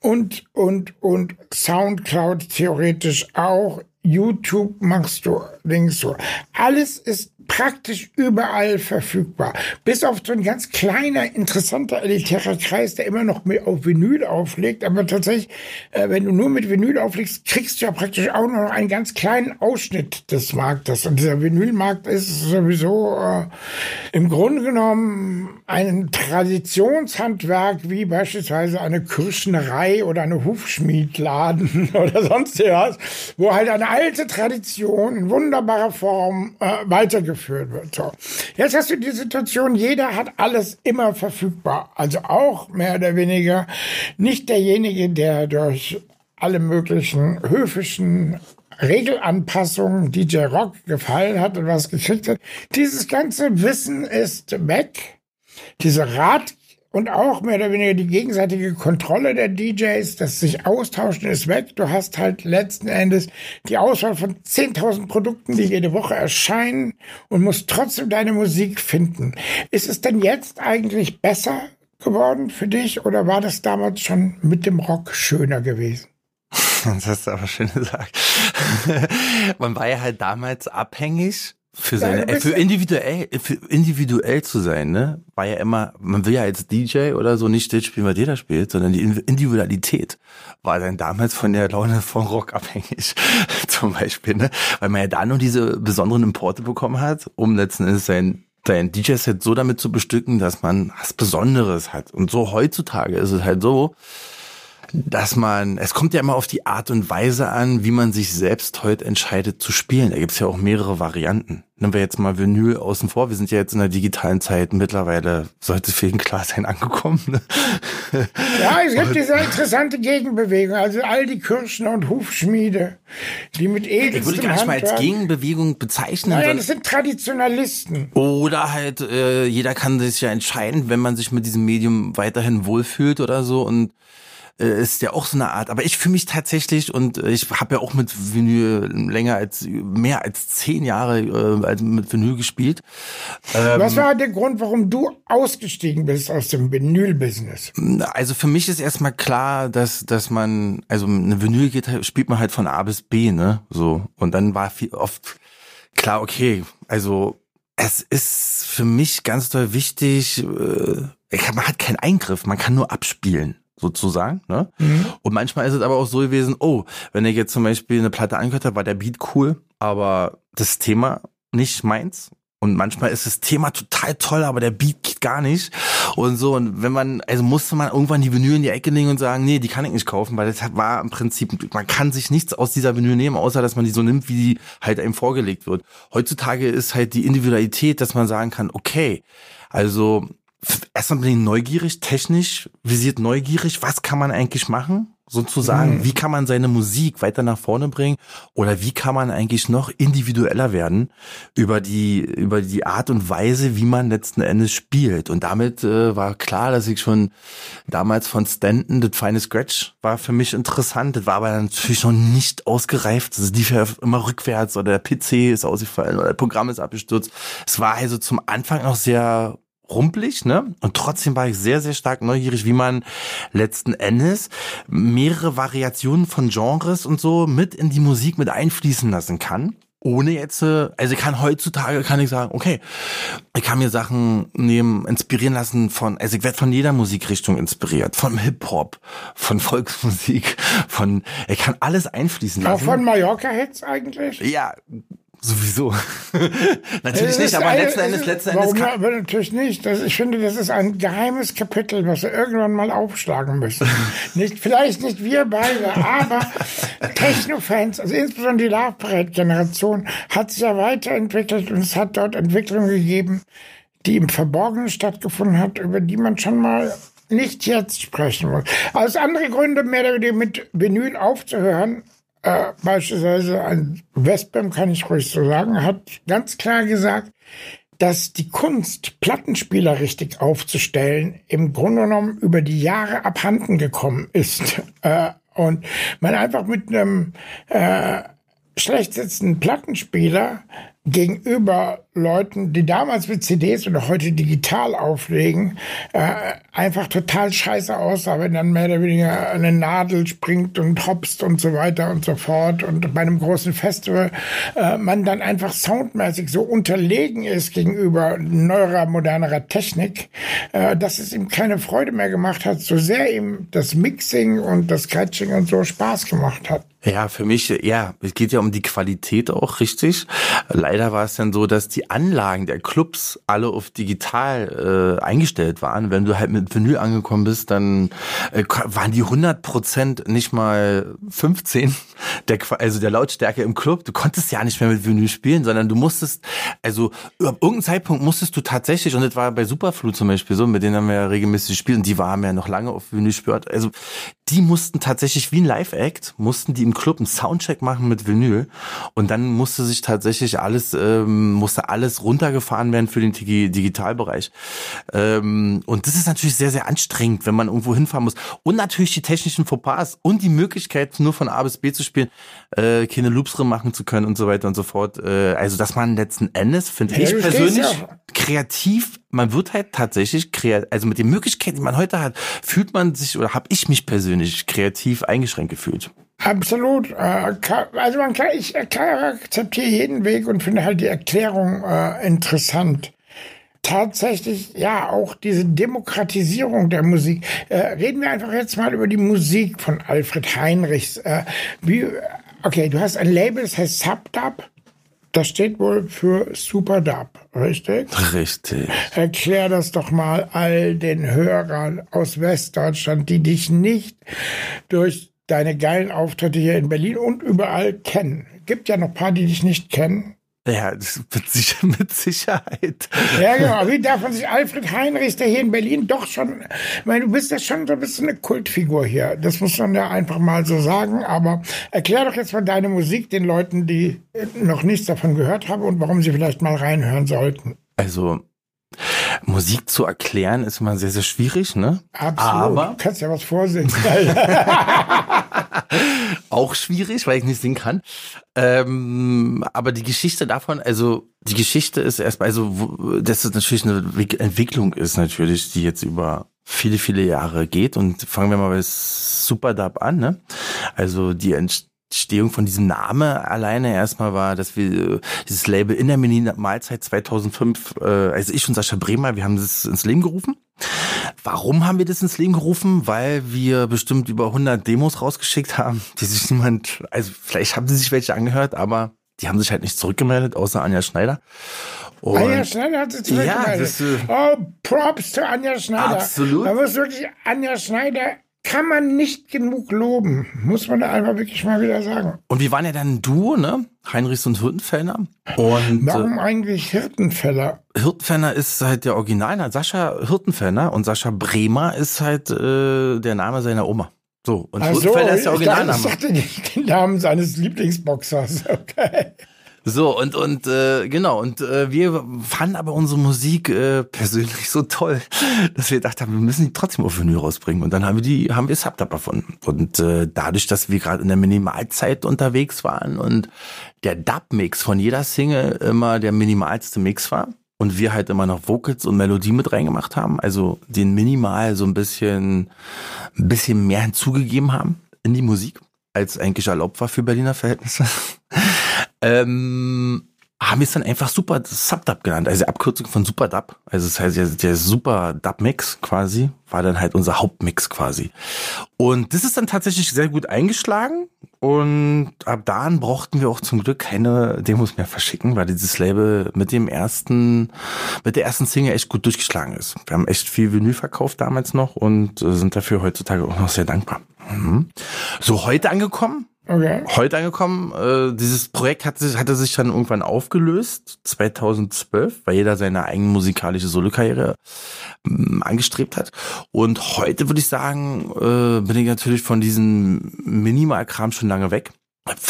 und, und, und Soundcloud theoretisch auch. YouTube machst du links so. Alles ist praktisch überall verfügbar. Bis auf so ein ganz kleiner, interessanter, elitärer Kreis, der immer noch mit auf Vinyl auflegt. Aber tatsächlich, äh, wenn du nur mit Vinyl auflegst, kriegst du ja praktisch auch noch einen ganz kleinen Ausschnitt des Marktes. Und dieser Vinylmarkt ist sowieso äh, im Grunde genommen ein Traditionshandwerk, wie beispielsweise eine Kirschnerei oder eine Hufschmiedladen oder sonst was, wo halt eine alte Tradition in wunderbarer Form äh, weitergeführt wird. So. Jetzt hast du die Situation, jeder hat alles immer verfügbar. Also auch mehr oder weniger nicht derjenige, der durch alle möglichen höfischen Regelanpassungen DJ Rock gefallen hat und was gekriegt hat. Dieses ganze Wissen ist weg. Diese Rat und auch mehr oder weniger die gegenseitige Kontrolle der DJs, das sich austauschen ist weg. Du hast halt letzten Endes die Auswahl von 10.000 Produkten, die jede Woche erscheinen und musst trotzdem deine Musik finden. Ist es denn jetzt eigentlich besser geworden für dich oder war das damals schon mit dem Rock schöner gewesen? Das hast du aber schön gesagt. Man war ja halt damals abhängig für seine, äh, für individuell, für individuell zu sein, ne? War ja immer, man will ja als DJ oder so nicht das spielen, was jeder spielt, sondern die Individualität war dann damals von der Laune von Rock abhängig, zum Beispiel, ne? Weil man ja da nur diese besonderen Importe bekommen hat, um letzten Endes sein dein DJ-Set so damit zu bestücken, dass man was Besonderes hat. Und so heutzutage ist es halt so, dass man, es kommt ja immer auf die Art und Weise an, wie man sich selbst heute entscheidet zu spielen. Da gibt's ja auch mehrere Varianten. Nehmen wir jetzt mal Vinyl außen vor. Wir sind ja jetzt in der digitalen Zeit mittlerweile, sollte für jeden klar sein, angekommen. Ne? Ja, es gibt diese interessante Gegenbewegung. Also all die Kirschner und Hufschmiede, die mit edelstem Ich würde gar nicht mal als Gegenbewegung bezeichnen. Nein, das sind Traditionalisten. Oder halt, äh, jeder kann sich ja entscheiden, wenn man sich mit diesem Medium weiterhin wohlfühlt oder so und äh, ist ja auch so eine Art. Aber ich fühle mich tatsächlich und ich habe ja auch mit Vinyl länger als mehr als zehn Jahre äh, mit Vinyl gespielt. Ähm, Was war der Grund, warum du ausgestiegen bist aus dem Vinyl-Business? Also für mich ist erstmal klar, dass dass man also eine Vinyl geht, spielt man halt von A bis B, ne? So und dann war viel oft klar, okay, also es ist für mich ganz doll wichtig. Äh, man hat keinen Eingriff, man kann nur abspielen sozusagen. Ne? Mhm. Und manchmal ist es aber auch so gewesen, oh, wenn ich jetzt zum Beispiel eine Platte angehört habe, war der Beat cool, aber das Thema nicht meins. Und manchmal ist das Thema total toll, aber der Beat geht gar nicht. Und so, und wenn man, also musste man irgendwann die Vinyl in die Ecke legen und sagen, nee, die kann ich nicht kaufen, weil das war im Prinzip, man kann sich nichts aus dieser Vinyl nehmen, außer dass man die so nimmt, wie die halt einem vorgelegt wird. Heutzutage ist halt die Individualität, dass man sagen kann, okay, also erstmal bin ich neugierig, technisch visiert neugierig, was kann man eigentlich machen? Sozusagen, mhm. wie kann man seine Musik weiter nach vorne bringen oder wie kann man eigentlich noch individueller werden über die über die Art und Weise, wie man letzten Endes spielt. Und damit äh, war klar, dass ich schon damals von Stanton, das feine Scratch, war für mich interessant. Das war aber natürlich noch nicht ausgereift. Das lief ja immer rückwärts oder der PC ist ausgefallen oder das Programm ist abgestürzt. Es war also zum Anfang noch sehr rumpelig, ne? Und trotzdem war ich sehr, sehr stark neugierig, wie man letzten Endes mehrere Variationen von Genres und so mit in die Musik mit einfließen lassen kann. Ohne jetzt, äh, also ich kann heutzutage kann ich sagen, okay, ich kann mir Sachen nehmen, inspirieren lassen von, also ich werde von jeder Musikrichtung inspiriert, von Hip-Hop, von Volksmusik, von, ich kann alles einfließen lassen. Auch von Mallorca-Hits eigentlich? Ja, Sowieso. natürlich nicht, aber letzten Endes, letzten Endes. Warum kann natürlich nicht? Das, ich finde, das ist ein geheimes Kapitel, was wir irgendwann mal aufschlagen müssen. nicht, vielleicht nicht wir beide, aber Techno-Fans, also insbesondere die Love Parade-Generation, hat sich ja weiterentwickelt und es hat dort Entwicklungen gegeben, die im Verborgenen stattgefunden hat, über die man schon mal nicht jetzt sprechen muss. Aus andere Gründe, mehr oder weniger mit Vinyl aufzuhören, äh, beispielsweise ein Westbam, kann ich ruhig so sagen, hat ganz klar gesagt, dass die Kunst, Plattenspieler richtig aufzustellen, im Grunde genommen über die Jahre abhanden gekommen ist. Äh, und man einfach mit einem äh, schlecht sitzenden Plattenspieler gegenüber Leuten, die damals mit CDs oder heute digital auflegen, äh, einfach total scheiße aussah, wenn dann mehr oder weniger eine Nadel springt und hopst und so weiter und so fort und bei einem großen Festival äh, man dann einfach soundmäßig so unterlegen ist gegenüber neuerer, modernerer Technik, äh, dass es ihm keine Freude mehr gemacht hat, so sehr ihm das Mixing und das Scratching und so Spaß gemacht hat. Ja, für mich, ja, es geht ja um die Qualität auch richtig. Leider war es dann so, dass die Anlagen der Clubs alle auf digital äh, eingestellt waren. Wenn du halt mit Vinyl angekommen bist, dann äh, waren die 100 Prozent nicht mal 15 der, also der Lautstärke im Club. Du konntest ja nicht mehr mit Vinyl spielen, sondern du musstest, also ab irgendeinem Zeitpunkt musstest du tatsächlich, und das war bei Superflu zum Beispiel so, mit denen haben wir ja regelmäßig gespielt und die waren ja noch lange auf Vinyl gespürt. Also die mussten tatsächlich wie ein Live-Act, mussten die im Club einen Soundcheck machen mit Vinyl und dann musste sich tatsächlich alles, ähm, musste alles runtergefahren werden für den Digitalbereich. Ähm, und das ist natürlich sehr, sehr anstrengend, wenn man irgendwo hinfahren muss. Und natürlich die technischen Fauxpas und die Möglichkeit, nur von A bis B zu spielen, äh, keine Loops drin machen zu können und so weiter und so fort. Äh, also, dass man letzten Endes, finde ja, ich persönlich, kreativ, man wird halt tatsächlich kreativ, also mit den Möglichkeiten, die man heute hat, fühlt man sich oder habe ich mich persönlich kreativ eingeschränkt gefühlt. Absolut. Äh, also man kann, ich akzeptiere jeden Weg und finde halt die Erklärung äh, interessant. Tatsächlich, ja, auch diese Demokratisierung der Musik. Äh, reden wir einfach jetzt mal über die Musik von Alfred Heinrichs. Äh, wie, okay, du hast ein Label, das heißt Subdub. Das steht wohl für Super Dub, richtig? Richtig. Erklär das doch mal all den Hörern aus Westdeutschland, die dich nicht durch deine geilen Auftritte hier in Berlin und überall kennen. Gibt ja noch ein paar, die dich nicht kennen. Ja, das mit, sicher, mit Sicherheit. Ja, genau. Wie darf man sich Alfred Heinrichs, der hier in Berlin doch schon, ich meine, du bist ja schon so ein bisschen eine Kultfigur hier. Das muss man ja einfach mal so sagen. Aber erklär doch jetzt mal deine Musik den Leuten, die noch nichts davon gehört haben und warum sie vielleicht mal reinhören sollten. Also, Musik zu erklären ist immer sehr, sehr schwierig, ne? Absolut. Aber du kannst ja was vorsingen. auch schwierig, weil ich nicht singen kann. Ähm, aber die Geschichte davon, also die Geschichte ist erstmal, also dass es natürlich eine Entwicklung ist natürlich, die jetzt über viele, viele Jahre geht. Und fangen wir mal bei Superdub an, ne? Also die Entstehung von diesem Name alleine erstmal war, dass wir äh, dieses Label in der Mini-Mahlzeit 2005, äh, also ich und Sascha Bremer, wir haben das ins Leben gerufen. Warum haben wir das ins Leben gerufen? Weil wir bestimmt über 100 Demos rausgeschickt haben, die sich niemand, also vielleicht haben sie sich welche angehört, aber die haben sich halt nicht zurückgemeldet, außer Anja Schneider. Und Anja Schneider hat sich zurückgemeldet. Ja, das, äh, oh, Props zu Anja Schneider. Absolut. Man muss wirklich Anja Schneider kann man nicht genug loben, muss man da einfach wirklich mal wieder sagen. Und wir waren ja dann ein Duo, ne? Heinrichs und Hirtenfellner. Und Warum äh, eigentlich Hirtenfeller? Hirtenfellner ist halt der Original, Sascha Hirtenfellner und Sascha Bremer ist halt äh, der Name seiner Oma. So, und Ach Hirtenfeller so, ist der Originalname. Ich dachte, ich dachte den Namen seines Lieblingsboxers, okay. So, und, und äh, genau, und äh, wir fanden aber unsere Musik äh, persönlich so toll, dass wir gedacht haben, wir müssen die trotzdem auf Vinyl rausbringen. Und dann haben wir die, haben wir Subdub erfunden. Und äh, dadurch, dass wir gerade in der Minimalzeit unterwegs waren und der Dub-Mix von jeder Single immer der minimalste Mix war, und wir halt immer noch Vocals und Melodie mit reingemacht haben, also den minimal so ein bisschen, ein bisschen mehr hinzugegeben haben in die Musik, als eigentlich erlaubt war für Berliner Verhältnisse ähm, haben wir es dann einfach Super Subdub genannt, also Abkürzung von Super Dub. Also das heißt, der, der Super Dub Mix quasi war dann halt unser Hauptmix quasi. Und das ist dann tatsächlich sehr gut eingeschlagen und ab dann brauchten wir auch zum Glück keine Demos mehr verschicken, weil dieses Label mit dem ersten, mit der ersten Single echt gut durchgeschlagen ist. Wir haben echt viel Vinyl verkauft damals noch und äh, sind dafür heutzutage auch noch sehr dankbar. Mhm. So heute angekommen, Okay. Heute angekommen. Äh, dieses Projekt hat sich, hatte sich dann irgendwann aufgelöst, 2012, weil jeder seine eigene musikalische Solokarriere ähm, angestrebt hat. Und heute würde ich sagen, äh, bin ich natürlich von diesem Minimalkram schon lange weg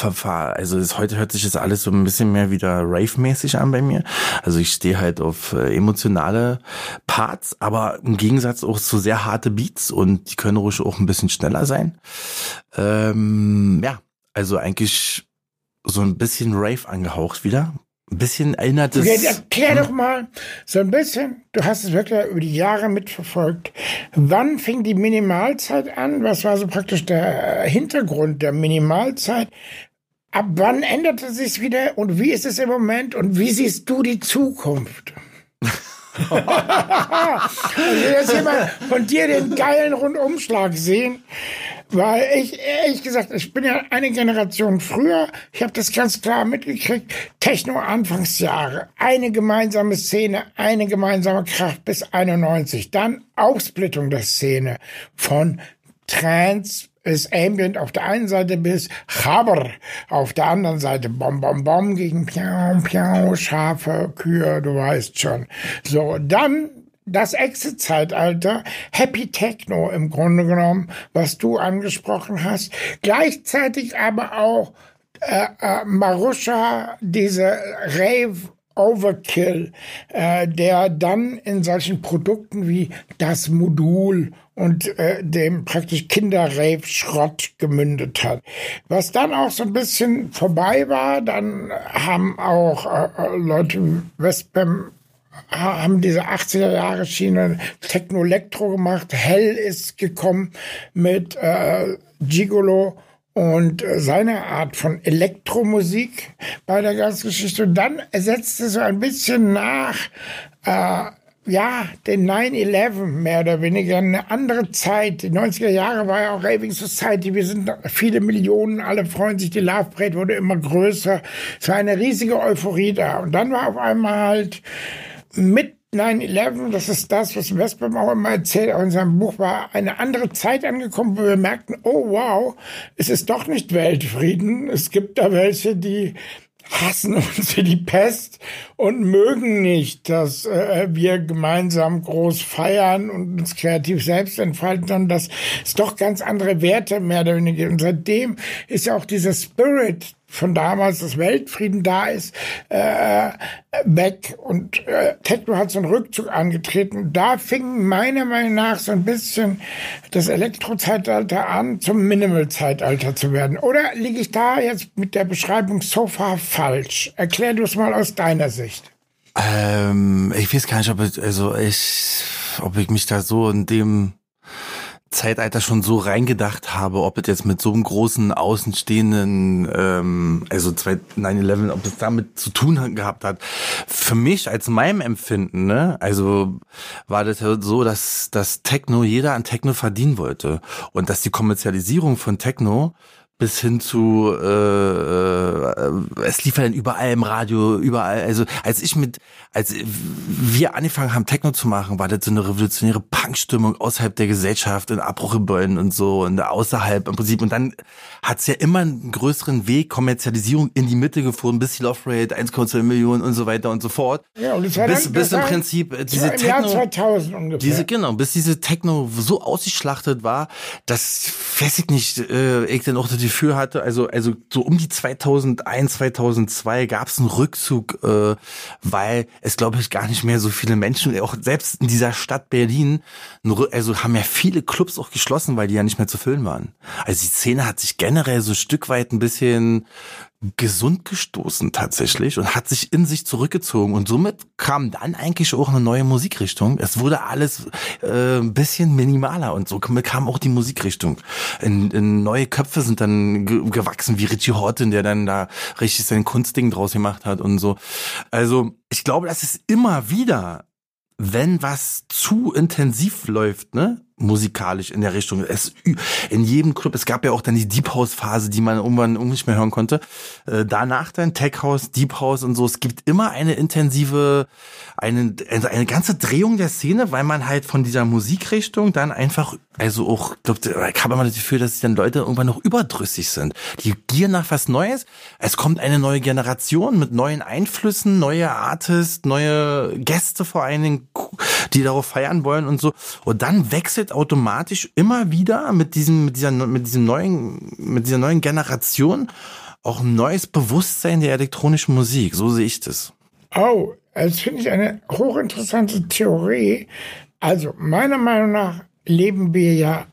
also das, heute hört sich das alles so ein bisschen mehr wieder Rave-mäßig an bei mir. Also ich stehe halt auf äh, emotionale Parts, aber im Gegensatz auch zu sehr harte Beats und die können ruhig auch ein bisschen schneller sein. Ähm, ja, also eigentlich so ein bisschen Rave angehaucht wieder. Ein bisschen erinnert es. Okay, erklär doch mal so ein bisschen, du hast es wirklich über die Jahre mitverfolgt. Wann fing die Minimalzeit an? Was war so praktisch der Hintergrund der Minimalzeit? Ab wann änderte sich wieder und wie ist es im Moment und wie siehst du die Zukunft? also jetzt mal von dir den geilen Rundumschlag sehen. Weil ich, ehrlich gesagt, ich bin ja eine Generation früher. Ich habe das ganz klar mitgekriegt. Techno-Anfangsjahre. Eine gemeinsame Szene, eine gemeinsame Kraft bis 91. Dann Aufsplittung der Szene von Trance ist Ambient auf der einen Seite bis Chaber auf der anderen Seite. Bom, bom, bom gegen Piau, Piau, Schafe, Kühe, du weißt schon. So, dann das Exit-Zeitalter, Happy Techno im Grunde genommen, was du angesprochen hast. Gleichzeitig aber auch äh, äh, Marusha, diese Rave Overkill, äh, der dann in solchen Produkten wie das Modul und äh, dem praktisch Kinderrave-Schrott gemündet hat. Was dann auch so ein bisschen vorbei war, dann haben auch äh, äh Leute wie Westbam haben diese 80er Jahre Schiene Techno-Elektro gemacht. Hell ist gekommen mit äh, Gigolo und seine Art von Elektromusik bei der ganzen Geschichte. Und dann setzte so ein bisschen nach, äh, ja, den 9-11 mehr oder weniger, eine andere Zeit. Die 90er Jahre war ja auch Raving Society. Wir sind viele Millionen, alle freuen sich. Die Love Parade wurde immer größer. Es war eine riesige Euphorie da. Und dann war auf einmal halt mit 9-11, das ist das, was Westbam auch immer erzählt, auch in seinem Buch war eine andere Zeit angekommen, wo wir merkten, oh wow, es ist doch nicht Weltfrieden. Es gibt da welche, die hassen uns wie die Pest und mögen nicht, dass äh, wir gemeinsam groß feiern und uns kreativ selbst entfalten, sondern dass es doch ganz andere Werte mehr oder weniger gibt. Und seitdem ist ja auch dieser Spirit von damals, dass Weltfrieden da ist, äh, weg. Und äh, Techno hat so einen Rückzug angetreten. Da fing meiner Meinung nach so ein bisschen das Elektrozeitalter an, zum Minimal-Zeitalter zu werden. Oder liege ich da jetzt mit der Beschreibung so far falsch? Erklär du es mal aus deiner Sicht. Ähm, ich weiß gar nicht, ob ich, also ich, ob ich mich da so in dem Zeitalter schon so reingedacht habe, ob es jetzt mit so einem großen außenstehenden, ähm, also 9-11, ob es damit zu tun gehabt hat. Für mich als meinem Empfinden, ne, also war das so, dass, dass Techno, jeder an Techno verdienen wollte und dass die Kommerzialisierung von Techno bis hin zu äh, äh, es lief ja dann überall im Radio, überall. Also als ich mit, als wir angefangen haben, Techno zu machen, war das so eine revolutionäre Punkstimmung außerhalb der Gesellschaft, in Abbruchgebäuden und so und außerhalb im Prinzip. Und dann hat's ja immer einen größeren Weg, Kommerzialisierung in die Mitte gefunden, bis die Love Rate 1,2 Millionen und so weiter und so fort. Ja, und das war bis, dann, bis im Prinzip äh, diese Techno, Jahr 2000 ungefähr. diese, genau, bis diese Techno so ausgeschlachtet war, dass, weiß ich nicht, äh, ich dann auch das Gefühl hatte, also, also so um die 2001, 2002 gab es einen Rückzug, äh, weil es, glaube ich, gar nicht mehr so viele Menschen, auch selbst in dieser Stadt Berlin, also haben ja viele Clubs auch geschlossen, weil die ja nicht mehr zu füllen waren. Also die Szene hat sich generell so ein Stück weit ein bisschen gesund gestoßen tatsächlich und hat sich in sich zurückgezogen und somit kam dann eigentlich auch eine neue Musikrichtung. Es wurde alles äh, ein bisschen minimaler und so kam auch die Musikrichtung. In, in neue Köpfe sind dann ge gewachsen, wie Richie Horton, der dann da richtig sein Kunstding draus gemacht hat und so. Also ich glaube, das ist immer wieder wenn was zu intensiv läuft, ne, musikalisch in der Richtung. Es in jedem Club, es gab ja auch dann die Deep House Phase, die man irgendwann nicht mehr hören konnte. Äh, danach dann Tech House, Deep House und so. Es gibt immer eine intensive, eine, also eine ganze Drehung der Szene, weil man halt von dieser Musikrichtung dann einfach, also auch, glaub, ich habe immer das Gefühl, dass dann Leute irgendwann noch überdrüssig sind. Die gieren nach was Neues. Es kommt eine neue Generation mit neuen Einflüssen, neue Artists, neue Gäste vor allen Dingen, die darauf feiern wollen und so. Und dann wechselt automatisch immer wieder mit diesem, mit dieser, mit diesem neuen, mit dieser neuen Generation auch ein neues Bewusstsein der elektronischen Musik. So sehe ich das. Oh, das finde ich eine hochinteressante Theorie. Also, meiner Meinung nach leben wir ja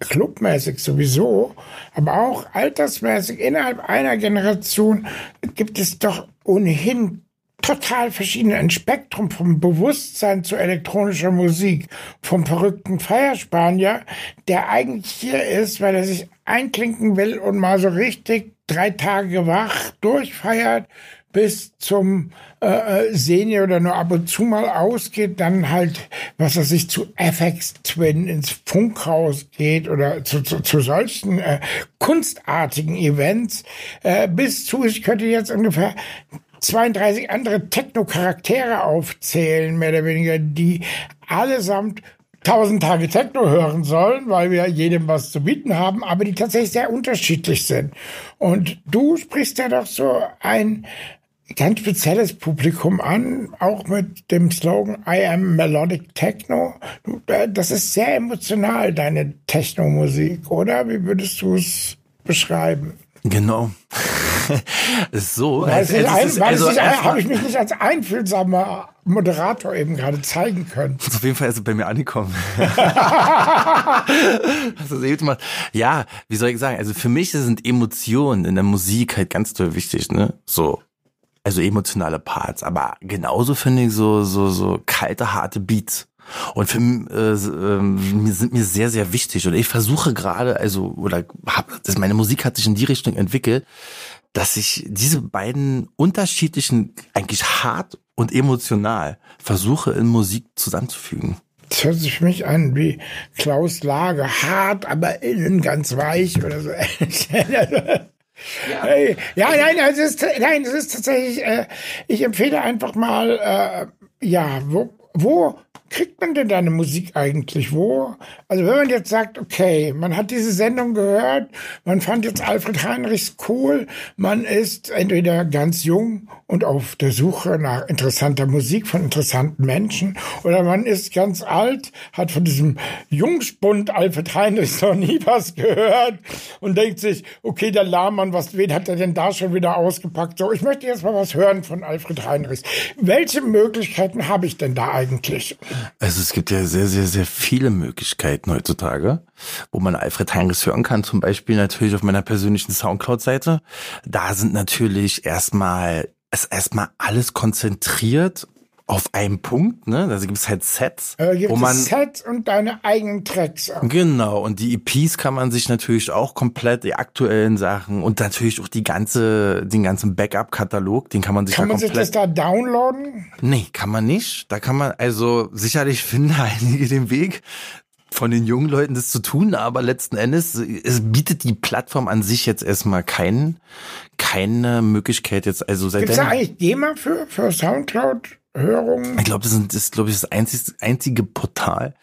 clubmäßig sowieso, aber auch altersmäßig innerhalb einer Generation gibt es doch ohnehin total verschieden. Ein Spektrum vom Bewusstsein zu elektronischer Musik, vom verrückten Feierspanier, der eigentlich hier ist, weil er sich einklinken will und mal so richtig drei Tage wach durchfeiert, bis zum äh, Senior oder nur ab und zu mal ausgeht, dann halt, was er sich zu FX Twin ins Funkhaus geht oder zu, zu, zu solchen äh, kunstartigen Events, äh, bis zu, ich könnte jetzt ungefähr 32 andere Techno-Charaktere aufzählen, mehr oder weniger, die allesamt 1000 Tage Techno hören sollen, weil wir jedem was zu bieten haben, aber die tatsächlich sehr unterschiedlich sind. Und du sprichst ja doch so ein ganz spezielles Publikum an, auch mit dem Slogan I am Melodic Techno. Äh, das ist sehr emotional, deine Techno-Musik, oder? Wie würdest du es beschreiben? Genau. so. Weil es, es, also, habe ich mich nicht als einfühlsamer Moderator eben gerade zeigen können. Auf jeden Fall ist es bei mir angekommen. also, ja, wie soll ich sagen? Also für mich sind Emotionen in der Musik halt ganz toll wichtig, ne? So. Also emotionale Parts, aber genauso finde ich so so so kalte harte Beats. Und für äh, äh, sind mir sehr, sehr wichtig. Und ich versuche gerade, also, oder hab, das, meine Musik hat sich in die Richtung entwickelt, dass ich diese beiden unterschiedlichen, eigentlich hart und emotional, versuche in Musik zusammenzufügen. Das hört sich für mich an wie Klaus Lage, hart, aber innen ganz weich oder so. Ja. Ja, nein, es ist, nein, es ist tatsächlich, äh, ich empfehle einfach mal, äh, ja, wo, wo kriegt man denn deine Musik eigentlich? Wo? Also wenn man jetzt sagt, okay, man hat diese Sendung gehört, man fand jetzt Alfred Heinrichs cool, man ist entweder ganz jung und auf der Suche nach interessanter Musik von interessanten Menschen oder man ist ganz alt, hat von diesem Jungspund Alfred Heinrichs noch nie was gehört und denkt sich, okay, der Lahmann, was, wen hat er denn da schon wieder ausgepackt? So, ich möchte jetzt mal was hören von Alfred Heinrichs. Welche Möglichkeiten habe ich denn da eigentlich? Also es gibt ja sehr, sehr, sehr viele Möglichkeiten heutzutage, wo man Alfred Heinrichs hören kann. Zum Beispiel natürlich auf meiner persönlichen Soundcloud-Seite. Da sind natürlich erstmal, ist erstmal alles konzentriert auf einem Punkt, ne? Also gibt es halt Sets, äh, gibt wo man Set und deine eigenen Tracks. Auch. Genau und die EPs kann man sich natürlich auch komplett die aktuellen Sachen und natürlich auch die ganze den ganzen Backup-Katalog, den kann man sich kann da man sich das da downloaden? Nee, kann man nicht. Da kann man also sicherlich finden einige den Weg von den jungen Leuten das zu tun, aber letzten Endes es bietet die Plattform an sich jetzt erstmal keinen keine Möglichkeit jetzt also seit Gibt's da eigentlich GEMA für für Soundcloud Hörungen. Ich glaube, das, ist, das, glaube ich, das einzige, einzige Portal,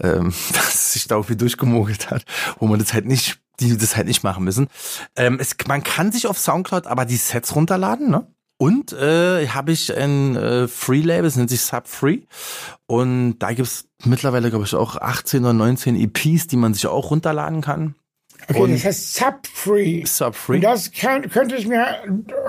ähm, das sich da irgendwie durchgemogelt hat, wo man das halt nicht, die das halt nicht machen müssen. Ähm, es, man kann sich auf Soundcloud aber die Sets runterladen, ne? Und äh, habe ich ein äh, Free-Label, das nennt sich Sub-Free. Und da gibt's mittlerweile, glaube ich, auch 18 oder 19 EPs, die man sich auch runterladen kann. Okay, und das heißt Sub-Free. Sub-Free. Und das kann, könnte ich mir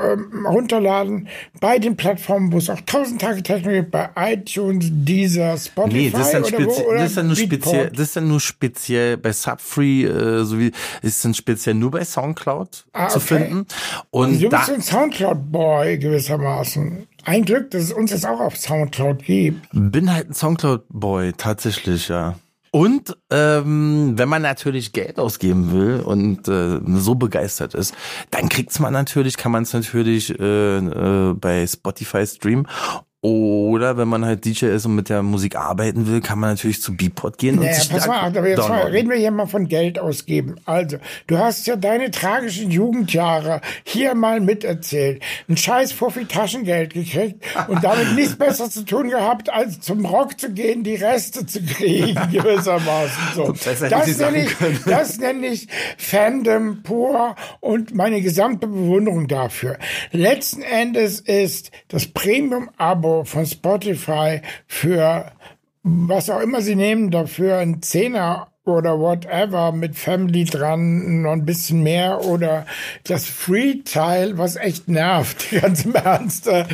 ähm, runterladen bei den Plattformen, wo es auch 1000 Tage Technik gibt, bei iTunes, Deezer, Spotify nee, das ist dann, oder wo, oder das ist dann nur speziell, das ist dann nur speziell bei Sub-Free, äh, sowie ist dann speziell nur bei Soundcloud ah, zu finden. Und also du bist ein Soundcloud-Boy gewissermaßen. Ein Glück, dass es uns jetzt auch auf Soundcloud gibt. Bin halt ein Soundcloud-Boy, tatsächlich, ja. Und ähm, wenn man natürlich Geld ausgeben will und äh, so begeistert ist, dann kriegt's man natürlich, kann man es natürlich äh, äh, bei Spotify streamen oder wenn man halt DJ ist und mit der Musik arbeiten will, kann man natürlich zu Beatport gehen naja, und sich pass mal, aber jetzt mal, reden wir hier mal von Geld ausgeben. Also, du hast ja deine tragischen Jugendjahre hier mal miterzählt. Ein scheiß Fuffi Taschengeld gekriegt und damit nichts besser zu tun gehabt, als zum Rock zu gehen, die Reste zu kriegen, gewissermaßen. So. Das nenne, ich, das nenne ich Fandom pur und meine gesamte Bewunderung dafür. Letzten Endes ist das Premium-Abo Abo von Spotify für was auch immer sie nehmen dafür, ein Zehner oder whatever mit Family dran, noch ein bisschen mehr oder das Free-Teil, was echt nervt, ganz im Ernst. Äh,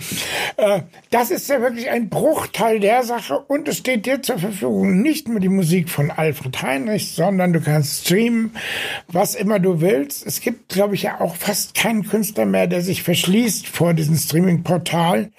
das ist ja wirklich ein Bruchteil der Sache und es steht dir zur Verfügung nicht nur die Musik von Alfred Heinrich, sondern du kannst streamen, was immer du willst. Es gibt, glaube ich, ja auch fast keinen Künstler mehr, der sich verschließt vor diesen Streaming-Portalen.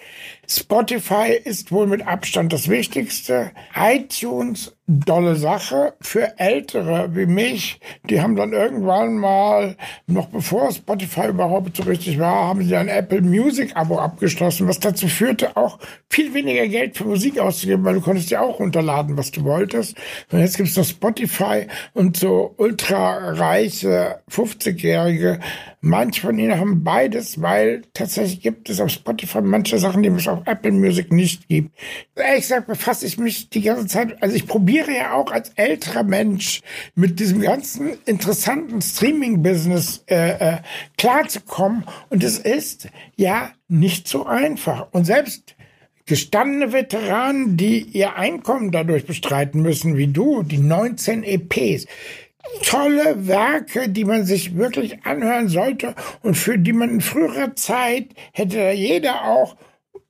Spotify ist wohl mit Abstand das Wichtigste. iTunes dolle Sache für Ältere wie mich. Die haben dann irgendwann mal, noch bevor Spotify überhaupt so richtig war, haben sie ein Apple Music Abo abgeschlossen, was dazu führte, auch viel weniger Geld für Musik auszugeben, weil du konntest ja auch runterladen, was du wolltest. Und jetzt gibt's noch Spotify und so ultra reiche 50-Jährige. Manche von ihnen haben beides, weil tatsächlich gibt es auf Spotify manche Sachen, die es auf Apple Music nicht gibt. Ehrlich gesagt befasse ich mich die ganze Zeit, also ich probiere ja auch als älterer Mensch mit diesem ganzen interessanten Streaming-Business äh, äh, klarzukommen. Und es ist ja nicht so einfach. Und selbst gestandene Veteranen, die ihr Einkommen dadurch bestreiten müssen, wie du, die 19 EPs, tolle Werke, die man sich wirklich anhören sollte und für die man in früherer Zeit hätte jeder auch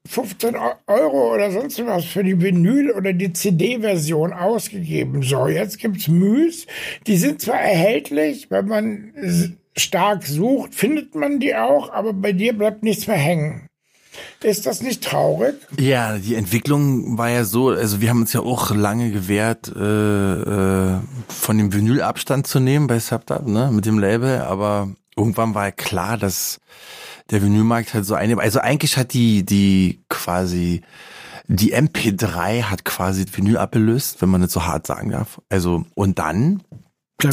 15 Euro oder sonst was für die Vinyl- oder die CD-Version ausgegeben. So, jetzt gibt's Müs. Die sind zwar erhältlich, wenn man stark sucht, findet man die auch, aber bei dir bleibt nichts mehr hängen. Ist das nicht traurig? Ja, die Entwicklung war ja so, also wir haben uns ja auch lange gewehrt, äh, äh, von dem Vinyl Abstand zu nehmen bei Subdub, ne, mit dem Label, aber irgendwann war ja klar, dass der Vinylmarkt halt so eine, also eigentlich hat die, die quasi, die MP3 hat quasi Vinyl abgelöst, wenn man das so hart sagen darf. Also, und dann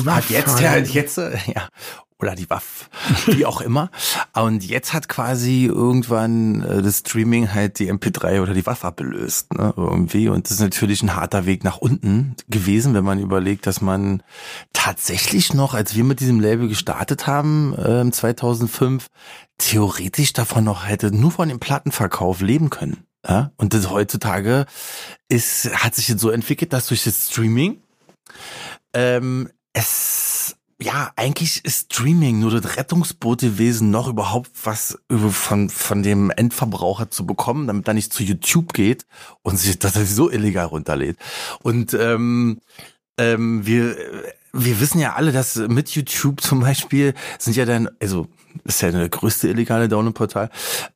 hat jetzt ja, jetzt, ja, oder die Waff, wie auch immer. Und jetzt hat quasi irgendwann äh, das Streaming halt die MP3 oder die Waff abgelöst, ne, irgendwie. Und das ist natürlich ein harter Weg nach unten gewesen, wenn man überlegt, dass man tatsächlich noch, als wir mit diesem Label gestartet haben, äh, 2005, theoretisch davon noch hätte nur von dem Plattenverkauf leben können. Ja? Und das heutzutage ist, hat sich jetzt so entwickelt, dass durch das Streaming ähm, es ja, eigentlich ist Streaming nur das Rettungsboot gewesen, noch überhaupt was von, von dem Endverbraucher zu bekommen, damit er nicht zu YouTube geht und sich das so illegal runterlädt. Und ähm, ähm, wir, wir wissen ja alle, dass mit YouTube zum Beispiel sind ja dann, also ist ja der größte illegale Download-Portal,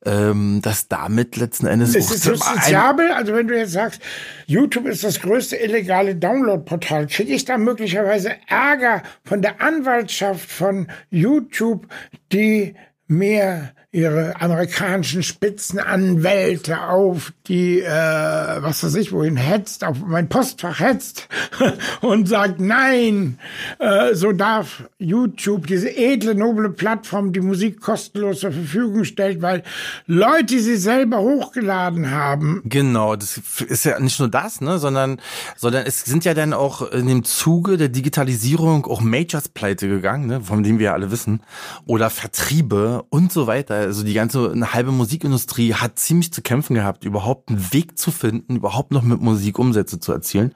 ähm, dass damit letzten Endes ist es justiziabel? Also wenn du jetzt sagst, YouTube ist das größte illegale Download-Portal, kriege ich da möglicherweise Ärger von der Anwaltschaft von YouTube, die mir ihre amerikanischen Spitzenanwälte auf die, äh, was weiß ich, wohin hetzt, auf mein Postfach hetzt und sagt, nein, äh, so darf YouTube, diese edle, noble Plattform, die Musik kostenlos zur Verfügung stellt, weil Leute sie selber hochgeladen haben. Genau, das ist ja nicht nur das, ne, sondern, sondern es sind ja dann auch in dem Zuge der Digitalisierung auch Majors pleite gegangen, ne, von dem wir ja alle wissen, oder Vertriebe und so weiter also die ganze eine halbe Musikindustrie hat ziemlich zu kämpfen gehabt, überhaupt einen Weg zu finden, überhaupt noch mit Musik Umsätze zu erzielen.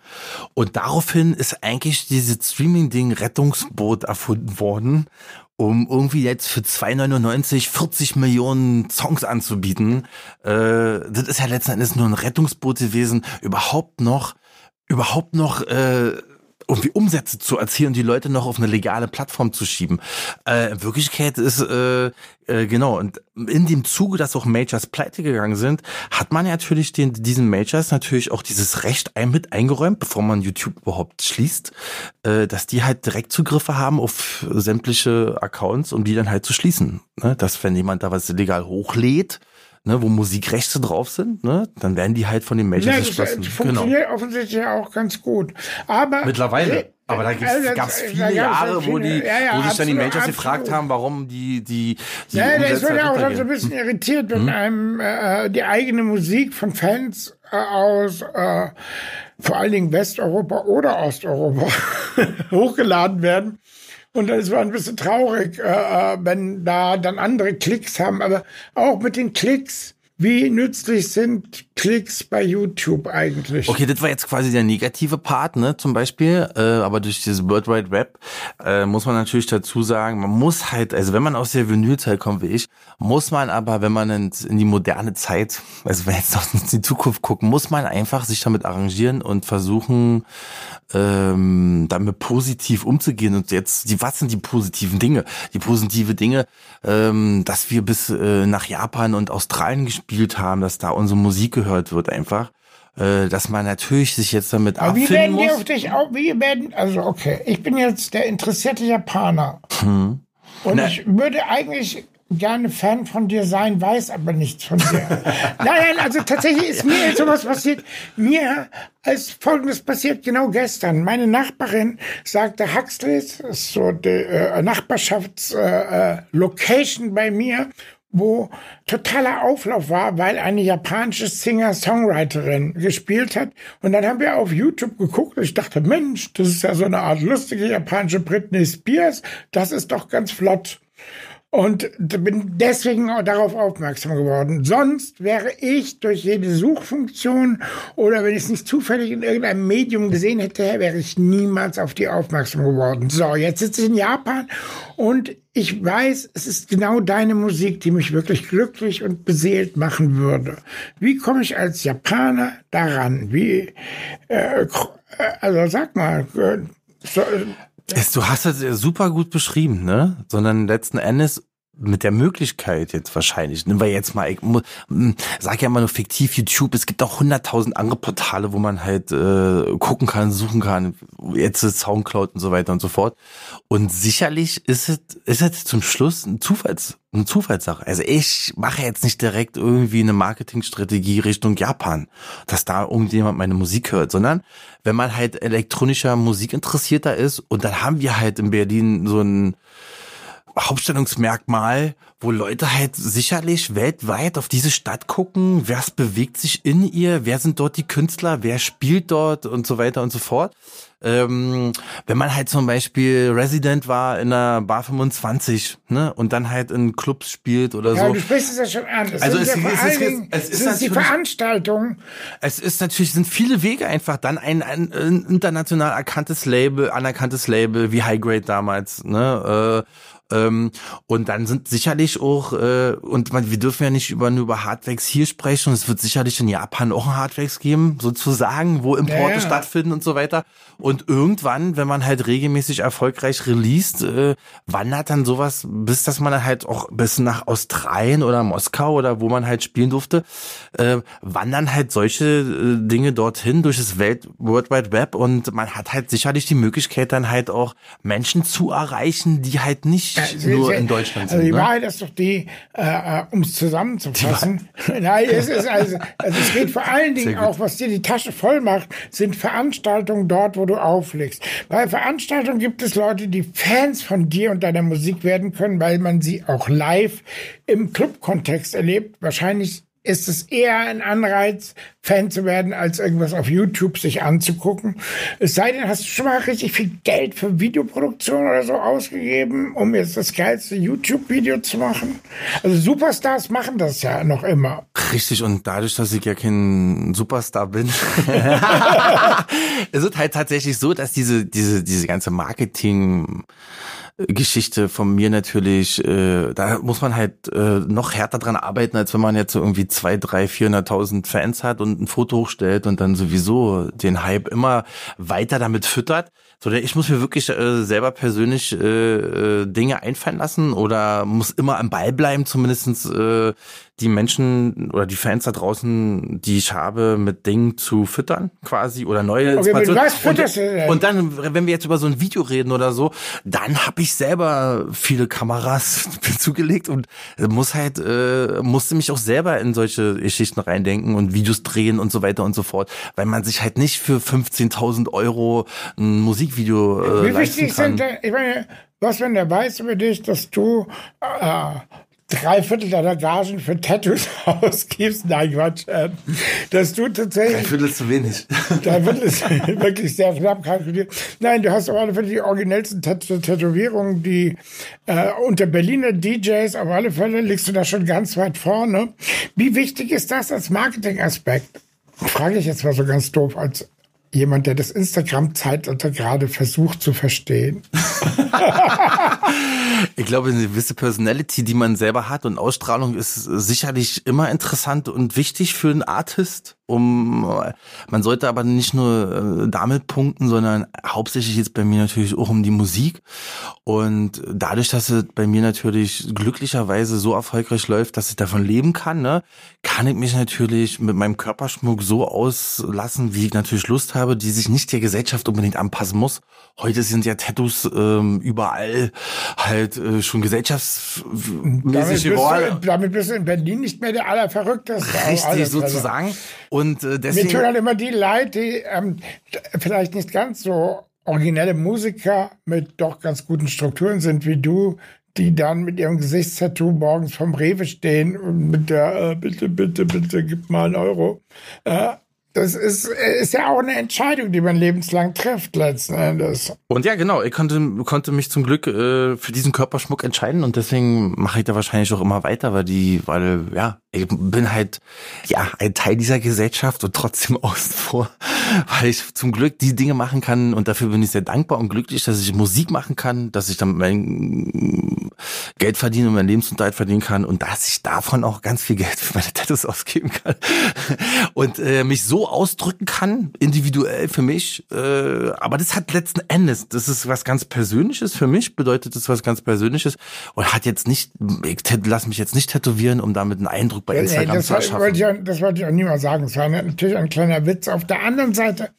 Und daraufhin ist eigentlich dieses Streaming-Ding Rettungsboot erfunden worden, um irgendwie jetzt für 2,99 40 Millionen Songs anzubieten. Äh, das ist ja letzten Endes nur ein Rettungsboot gewesen, überhaupt noch überhaupt noch äh, irgendwie Umsätze zu erzielen, die Leute noch auf eine legale Plattform zu schieben. Äh, in Wirklichkeit ist äh, äh, genau und in dem Zuge, dass auch Majors pleite gegangen sind, hat man natürlich den diesen Majors natürlich auch dieses Recht ein, mit eingeräumt, bevor man YouTube überhaupt schließt, äh, dass die halt Direktzugriffe haben auf sämtliche Accounts, um die dann halt zu schließen. Ne? Dass wenn jemand da was illegal hochlädt, ne, wo Musikrechte drauf sind, ne, dann werden die halt von den Majors ja, geschlossen. Das funktioniert genau. offensichtlich auch ganz gut. Aber mittlerweile. Aber da gab es viele da Jahre, viele, wo die, ja, ja, wo sich dann die Majors absolut. gefragt haben, warum die die, die Ja, da ist man ja auch dann so ein bisschen irritiert, wenn hm? einem äh, die eigene Musik von Fans äh, aus äh, vor allen Dingen Westeuropa oder Osteuropa hochgeladen werden und es war ein bisschen traurig, äh, äh, wenn da dann andere Klicks haben. Aber auch mit den Klicks wie nützlich sind Klicks bei YouTube eigentlich? Okay, das war jetzt quasi der negative Part, ne, zum Beispiel. Äh, aber durch dieses World Wide Web äh, muss man natürlich dazu sagen, man muss halt, also wenn man aus der Vinylzeit kommt wie ich, muss man aber, wenn man in, in die moderne Zeit, also wenn jetzt noch in die Zukunft gucken, muss man einfach sich damit arrangieren und versuchen, ähm, damit positiv umzugehen. Und jetzt, die, was sind die positiven Dinge? Die positive Dinge, ähm, dass wir bis äh, nach Japan und Australien gespielt gespielt haben, dass da unsere Musik gehört wird einfach. Äh, dass man natürlich sich jetzt damit Aber wie abfinden werden die auf dich auch, wie werden, also okay, ich bin jetzt der interessierte Japaner. Und Na- ich würde eigentlich gerne Fan von dir sein, weiß aber nichts von dir. nein, nein, also tatsächlich ist mir jetzt sowas passiert. Mir ist Folgendes passiert, genau gestern. Meine Nachbarin sagte, Huxleys, das ist so die äh, Nachbarschaftslocation äh, Location bei mir, wo totaler Auflauf war, weil eine japanische Singer-Songwriterin gespielt hat. Und dann haben wir auf YouTube geguckt und ich dachte, Mensch, das ist ja so eine Art lustige japanische Britney Spears. Das ist doch ganz flott. Und bin deswegen auch darauf aufmerksam geworden. Sonst wäre ich durch jede Suchfunktion oder wenn ich es nicht zufällig in irgendeinem Medium gesehen hätte, wäre ich niemals auf die aufmerksam geworden. So, jetzt sitze ich in Japan und ich weiß, es ist genau deine Musik, die mich wirklich glücklich und beseelt machen würde. Wie komme ich als Japaner daran? Wie, äh, also sag mal, äh, so, Es, du hast es super gut beschrieben, ne? Sondern letzten Endes mit der Möglichkeit jetzt wahrscheinlich, nehmen wir jetzt mal, ich mu- m, sag ja immer nur fiktiv YouTube, es gibt auch hunderttausend andere Portale, wo man halt äh, gucken kann, suchen kann, jetzt ist Soundcloud und so weiter und so fort. Und sicherlich ist es, ist es zum Schluss ein Zufalls, eine Zufallssache. Also ich mache jetzt nicht direkt irgendwie eine Marketingstrategie Richtung Japan, dass da irgendjemand meine Musik hört, sondern wenn man halt elektronischer Musik interessierter ist und dann haben wir halt in Berlin so ein Hauptstellungsmerkmal, wo Leute halt sicherlich weltweit auf diese Stadt gucken, wer bewegt sich in ihr, wer sind dort die Künstler, wer spielt dort und so weiter und so fort. Ähm, wenn man halt zum Beispiel Resident war in der Bar 25, ne, und dann halt in Clubs spielt oder ja, so. du sprichst es ja schon an. Es Also es- ja es ist jetzt- Dingen, es ist sind die natürlich- Veranstaltungen, Es ist natürlich, sind viele Wege einfach dann ein, ein, ein international erkanntes Label, anerkanntes Label, wie High Grade damals, ne, äh, ähm, und dann sind sicherlich auch, äh, und man, wir dürfen ja nicht über, nur über Hardwax hier sprechen, es wird sicherlich in Japan auch ein Hardwax geben, sozusagen, wo Importe Ja, stattfinden und so weiter. Und irgendwann, wenn man halt regelmäßig erfolgreich released, äh, wandert dann sowas, bis dass man halt auch bis nach Australien oder Moskau oder wo man halt spielen durfte, äh, wandern halt solche äh, Dinge dorthin durch das Welt World Wide Web. Und man hat halt sicherlich die Möglichkeit dann halt auch Menschen zu erreichen, die halt nicht Also, nur in Deutschland Also sind. die ne? Wahrheit ist doch die, äh, äh, um es zusammenzufassen. Nein, es ist also, also es geht vor allen Dingen auch, was dir die Tasche voll macht, sind Veranstaltungen dort, wo du auflegst. Bei Veranstaltungen gibt es Leute, die Fans von dir und deiner Musik werden können, weil man sie auch live im Club-Kontext erlebt. Wahrscheinlich ist es eher ein Anreiz, Fan zu werden, als irgendwas auf YouTube sich anzugucken. Es sei denn, hast du schon mal richtig viel Geld für Videoproduktion oder so ausgegeben, um jetzt das geilste YouTube-Video zu machen? Also Superstars machen das ja noch immer. Richtig, und dadurch, dass ich ja kein Superstar bin, es ist halt tatsächlich so, dass diese, diese, diese ganze Marketing Geschichte von mir natürlich, äh, da muss man halt äh, noch härter dran arbeiten, als wenn man jetzt so irgendwie zwei, drei, vierhunderttausend Fans hat und ein Foto hochstellt und dann sowieso den Hype immer weiter damit füttert. So, ich muss mir wirklich äh, selber persönlich äh, äh, Dinge einfallen lassen oder muss immer am Ball bleiben, zumindestens äh, die Menschen oder die Fans da draußen, die ich habe, mit Dingen zu füttern, quasi, oder neue Okay, Inspirationen. Und, und dann, wenn wir jetzt über so ein Video reden oder so, dann habe ich selber viele Kameras zugelegt und muss halt, äh, musste mich auch selber in solche Geschichten reindenken und Videos drehen und so weiter und so fort, weil man sich halt nicht für 15.000 Euro ein Musikvideo äh, Wie leisten wichtig kann. sind ich meine, was, wenn der weiß über dich, dass du äh, drei Viertel deiner Gagen für Tattoos ausgibst? Nein, Quatsch. Äh, dass du tatsächlich finde es zu wenig. Da wird es wirklich sehr knapp kalkuliert. Nein, du hast auf alle Fälle die originellsten Tät Tätowierungen, die äh, unter Berliner DJs, auf alle Fälle liegst du da schon ganz weit vorne. Wie wichtig ist das als Marketingaspekt? Frage ich jetzt mal so ganz doof als jemand, der das Instagram-Zeitalter gerade versucht zu verstehen. Ich glaube, eine gewisse Personality, die man selber hat und Ausstrahlung ist sicherlich immer interessant und wichtig für einen Artist. Um man sollte aber nicht nur äh, damit punkten, sondern hauptsächlich jetzt bei mir natürlich auch um die Musik. Und dadurch, dass es bei mir natürlich glücklicherweise so erfolgreich läuft, dass ich davon leben kann, ne, kann ich mich natürlich mit meinem Körperschmuck so auslassen, wie ich natürlich Lust habe, die sich nicht der Gesellschaft unbedingt anpassen muss. Heute sind ja Tattoos ähm, überall halt äh, schon gesellschaftsmäßig geworden. Damit bist du in Berlin nicht mehr der Allerverrückteste. Richtig, sozusagen. Und äh, deswegen. Mir tun halt immer die leid, die ähm, vielleicht nicht ganz so originelle Musiker mit doch ganz guten Strukturen sind wie du, die dann mit ihrem Gesichtstattoo morgens vom Rewe stehen und mit der äh, bitte, bitte, bitte, gib mal einen Euro. Äh, das ist, ist ja auch eine Entscheidung, die man lebenslang trifft, letzten Endes. Und ja, genau, ich konnte, konnte mich zum Glück äh, für diesen Körperschmuck entscheiden und deswegen mache ich da wahrscheinlich auch immer weiter, weil die, weil, ja, ich bin halt, ja, ein Teil dieser Gesellschaft und trotzdem außen vor, weil ich zum Glück die Dinge machen kann und dafür bin ich sehr dankbar und glücklich, dass ich Musik machen kann, dass ich dann mein Geld verdienen und meinen Lebensunterhalt verdienen kann und dass ich davon auch ganz viel Geld für meine Tattoos ausgeben kann und äh, mich so ausdrücken kann, individuell für mich. Äh, aber das hat letzten Endes, das ist was ganz Persönliches für mich, bedeutet das was ganz Persönliches und hat jetzt nicht, ich lass mich jetzt nicht tätowieren, um damit einen Eindruck bei Instagram das zu erschaffen. Wollte ich, das wollte ich auch niemals sagen. Das war natürlich ein kleiner Witz. Auf der anderen Seite,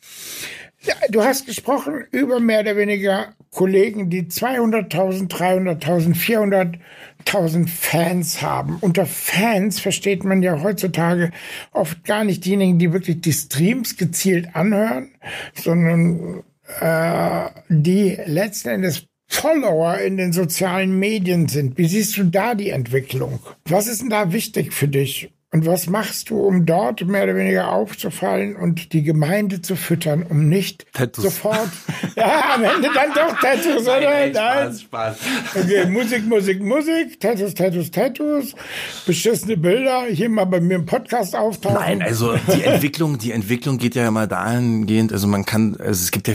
ja, du hast gesprochen über mehr oder weniger Kollegen, die 200.000, 300.000, 400.000 Fans haben. Unter Fans versteht man ja heutzutage oft gar nicht diejenigen, die wirklich die Streams gezielt anhören, sondern äh, die letzten Endes Follower in den sozialen Medien sind. Wie siehst du da die Entwicklung? Was ist denn da wichtig für dich? Und was machst du, um dort mehr oder weniger aufzufallen und die Gemeinde zu füttern, um nicht Tattoos. sofort, ja, am Ende dann doch Tattoos, oder? Nein, Spaß, Spaß. Okay, Musik, Musik, Musik, Tattoos, Tattoos, Tattoos, beschissene Bilder, hier mal bei mir im Podcast auftauchen. Nein, also die Entwicklung, die Entwicklung geht ja immer dahingehend, also man kann, also es gibt ja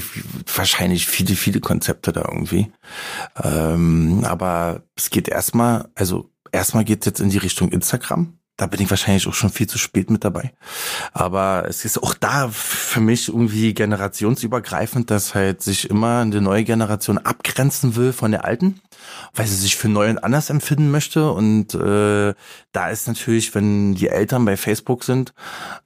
wahrscheinlich viele, viele Konzepte da irgendwie. Ähm, aber es geht erstmal, also erstmal geht es jetzt in die Richtung Instagram da bin ich wahrscheinlich auch schon viel zu spät mit dabei. Aber es ist auch da für mich irgendwie generationsübergreifend, dass halt sich immer eine neue Generation abgrenzen will von der alten, weil sie sich für neu und anders empfinden möchte. Und äh, da ist natürlich, wenn die Eltern bei Facebook sind,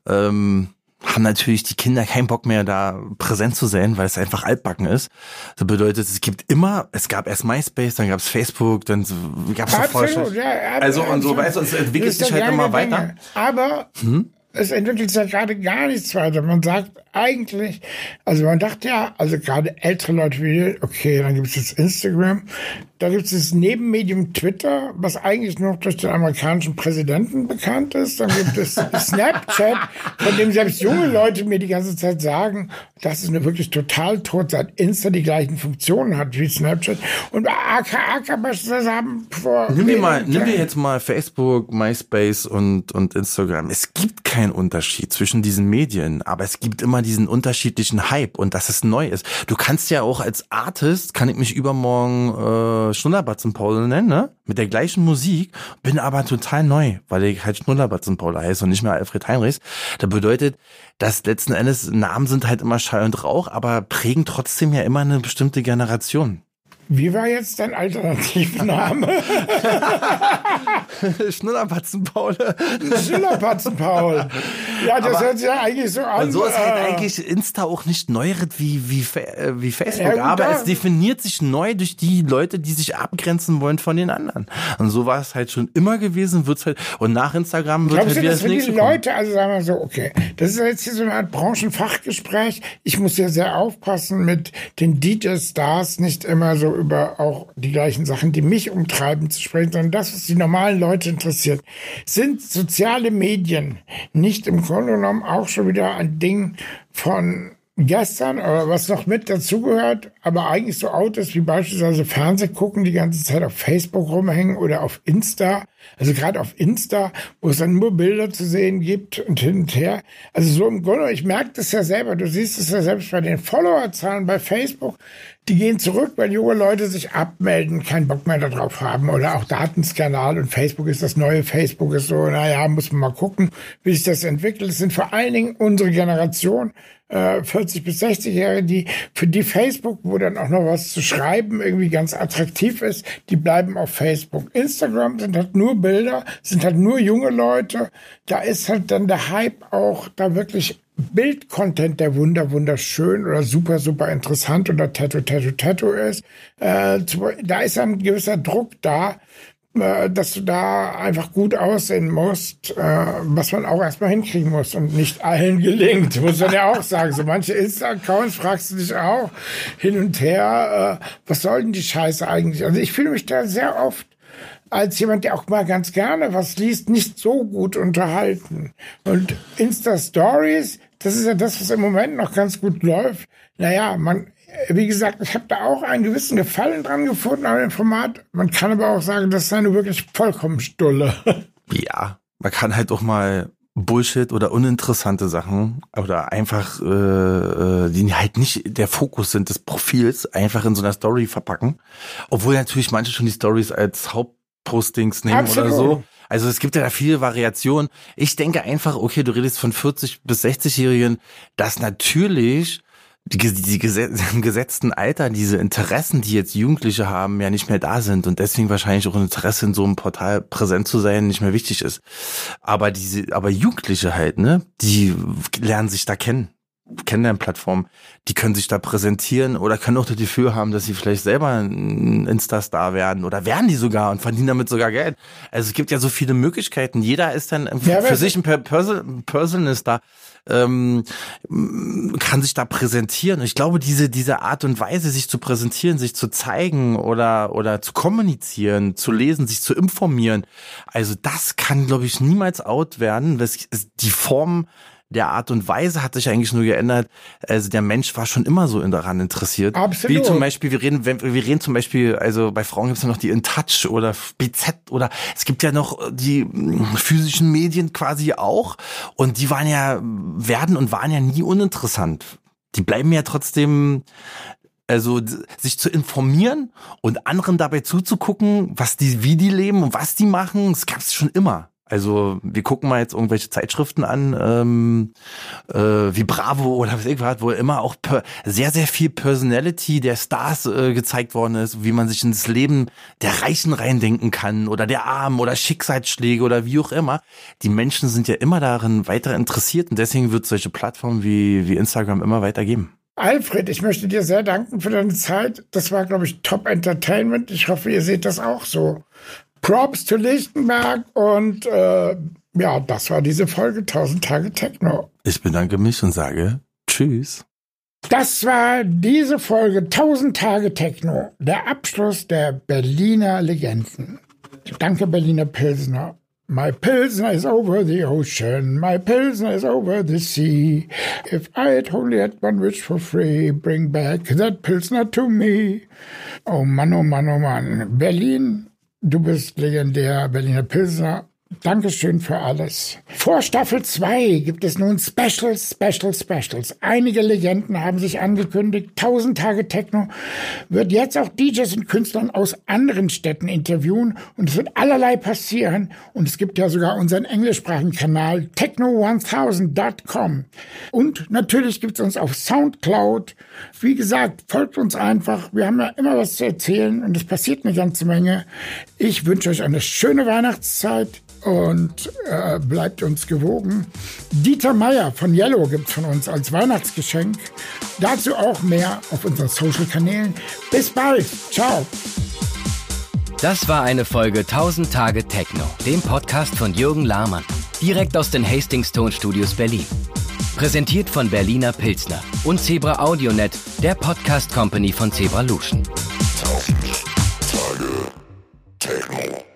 ähm, haben natürlich die Kinder keinen Bock mehr, da präsent zu sein, weil es einfach altbacken ist. Das bedeutet, es gibt immer, es gab erst MySpace, dann gab es Facebook, dann gab es Absolut, ja, Also und so, weißt du, es entwickelt sich halt immer weiter. Dinge. Aber hm? es entwickelt sich ja gerade gar nichts weiter. Man sagt eigentlich, also man dachte ja, also gerade ältere Leute wie, okay, dann gibt es jetzt Instagram, da gibt es das Nebenmedium Twitter, was eigentlich nur durch den amerikanischen Präsidenten bekannt ist. Dann gibt es Snapchat, von dem selbst junge Leute mir die ganze Zeit sagen, das ist nur wirklich total tot, seit Insta die gleichen Funktionen hat wie Snapchat. Und AKA beispielsweise haben vor... Nimm dir, mal, nimm dir jetzt mal Facebook, MySpace und, und Instagram. Es gibt keinen Unterschied zwischen diesen Medien, aber es gibt immer diesen unterschiedlichen Hype und dass es neu ist. Du kannst ja auch als Artist, kann ich mich übermorgen... Äh, Schnullerbatzen Paul nennen, ne? Mit der gleichen Musik, bin aber total neu, weil ich halt Schnullerbatzen Paul heiße und nicht mehr Alfred Heinrichs. Das bedeutet, dass letzten Endes Namen sind halt immer Schall und Rauch, aber prägen trotzdem ja immer eine bestimmte Generation. Wie war jetzt dein Alternativname? Schnullerpatzen-Paul. Schnullerpatzen-Paul. Ja, das aber hört sich ja eigentlich so an. So ist halt äh, eigentlich Insta auch nicht neueret wie, wie, äh, wie Facebook, ja, aber es definiert sich neu durch die Leute, die sich abgrenzen wollen von den anderen. Und so war es halt schon immer gewesen, wird's halt, und nach Instagram wird Glaubst halt wieder das nächste die Leute, also sagen wir so, okay, das ist jetzt hier so eine Art Branchenfachgespräch. Ich muss ja sehr aufpassen mit den DJ-Stars, nicht immer so über auch die gleichen Sachen, die mich umtreiben, zu sprechen, sondern das, was die normalen Leute interessiert. Sind soziale Medien nicht im Grunde genommen auch schon wieder ein Ding von gestern oder was noch mit dazugehört, aber eigentlich so Autos wie beispielsweise Fernseh gucken, die ganze Zeit auf Facebook rumhängen oder auf Insta. Also gerade auf Insta, wo es dann nur Bilder zu sehen gibt und hin und her. Also so im Grunde, ich merke das ja selber, du siehst es ja selbst bei den Followerzahlen bei Facebook, die gehen zurück, weil junge Leute sich abmelden, keinen Bock mehr darauf haben oder auch Datenskandal und Facebook ist das neue Facebook ist so, naja, muss man mal gucken, wie sich das entwickelt. Es sind vor allen Dingen unsere Generation, 40 äh, bis 60-Jährige, die für die Facebook, wo dann auch noch was zu schreiben irgendwie ganz attraktiv ist, die bleiben auf Facebook. Instagram sind halt nur Bilder, sind halt nur junge Leute. Da ist halt dann der Hype auch da wirklich Bildcontent, der wunder wunderschön oder super super interessant oder Tattoo Tattoo Tattoo ist. Äh, da ist ein gewisser Druck da äh, dass du da einfach gut aussehen musst, äh, was man auch erstmal hinkriegen muss und nicht allen gelingt, muss man ja auch sagen. So manche Insta-Accounts fragst du dich auch hin und her, äh, was soll denn die Scheiße eigentlich? Also ich fühle mich da sehr oft als jemand, der auch mal ganz gerne was liest, nicht so gut unterhalten. Und Insta-Stories, das ist ja das, was im Moment noch ganz gut läuft. Naja, man wie gesagt, ich habe da auch einen gewissen Gefallen dran gefunden an dem Format. Man kann aber auch sagen, das ist eine wirklich vollkommen Stulle. Ja, man kann halt auch mal Bullshit oder uninteressante Sachen oder einfach, äh, äh, die halt nicht der Fokus sind des Profils, einfach in so einer Story verpacken. Obwohl natürlich manche schon die Stories als Hauptpostings nehmen Absolut. oder so. Also es gibt ja da viele Variationen. Ich denke einfach, okay, du redest von 40 bis 60-Jährigen, dass natürlich die, die Gesetz, im gesetzten Alter diese Interessen, die jetzt Jugendliche haben, ja nicht mehr da sind und deswegen wahrscheinlich auch ein Interesse in so einem Portal präsent zu sein nicht mehr wichtig ist. Aber diese, aber Jugendliche halt, ne, die lernen sich da kennen. Kennenlernplattform, die können sich da präsentieren oder können auch das Gefühl haben, dass sie vielleicht selber ein Insta-Star werden oder werden die sogar und verdienen damit sogar Geld. Also es gibt ja so viele Möglichkeiten. Jeder ist dann ja, für sich ein Personal Star ähm, kann sich da präsentieren. ich glaube, diese, diese Art und Weise, sich zu präsentieren, sich zu zeigen oder, oder zu kommunizieren, zu lesen, sich zu informieren, also das kann, glaube ich, niemals out werden. Die Form der Art und Weise hat sich eigentlich nur geändert. Also der Mensch war schon immer so daran interessiert. Absolut. Wie zum Beispiel, wir reden, wir reden zum Beispiel, also bei Frauen gibt es ja noch die In Touch oder BZ oder es gibt ja noch die hm, physischen Medien quasi auch und die waren ja, werden und waren ja nie uninteressant. Die bleiben ja trotzdem also sich zu informieren und anderen dabei zuzugucken, was die, wie die leben und was die machen, das gab es schon immer. Also wir gucken mal jetzt irgendwelche Zeitschriften an, ähm, äh, wie Bravo oder was ich was, wo immer auch sehr, sehr viel Personality der Stars äh, gezeigt worden ist, wie man sich ins Leben der Reichen reindenken kann oder der Armen oder Schicksalsschläge oder wie auch immer. Die Menschen sind ja immer darin weiter interessiert und deswegen wird solche Plattformen wie, wie Instagram immer weiter geben. Alfred, ich möchte dir sehr danken für deine Zeit. Das war, glaube ich, Top Entertainment. Ich hoffe, ihr seht das auch so. Props to Lichtenberg und äh, ja, das war diese Folge 1000 Tage Techno. Ich bedanke mich und sage Tschüss. Das war diese Folge 1000 Tage Techno, der Abschluss der Berliner Legenden. Danke, Berliner Pilsner. My Pilsner is over the ocean, my Pilsner is over the sea. If I'd only had one wish for free, bring back that Pilsner to me. Oh Mann, oh Mann, oh Mann. Berlin Du bist legendär, Berliner Pilsner. Dankeschön für alles. Vor Staffel 2 gibt es nun Specials, Specials, Specials. Einige Legenden haben sich angekündigt. 1000 Tage Techno wird jetzt auch DJs und Künstlern aus anderen Städten interviewen und es wird allerlei passieren. Und es gibt ja sogar unseren englischsprachigen Kanal techno1000.com. Und natürlich gibt es uns auf Soundcloud. Wie gesagt, folgt uns einfach. Wir haben ja immer was zu erzählen und es passiert eine ganze Menge. Ich wünsche euch eine schöne Weihnachtszeit und äh, bleibt uns gewogen. Dieter Meier von Yellow gibt es von uns als Weihnachtsgeschenk. Dazu auch mehr auf unseren Social-Kanälen. Bis bald. Ciao. Das war eine Folge 1000 Tage Techno, dem Podcast von Jürgen Lahmann. Direkt aus den Hastings Tonstudios Berlin. Präsentiert von Berliner Pilzner und Zebra AudioNet, der Podcast Company von Zebra Luschen. Tausend Tage Techno.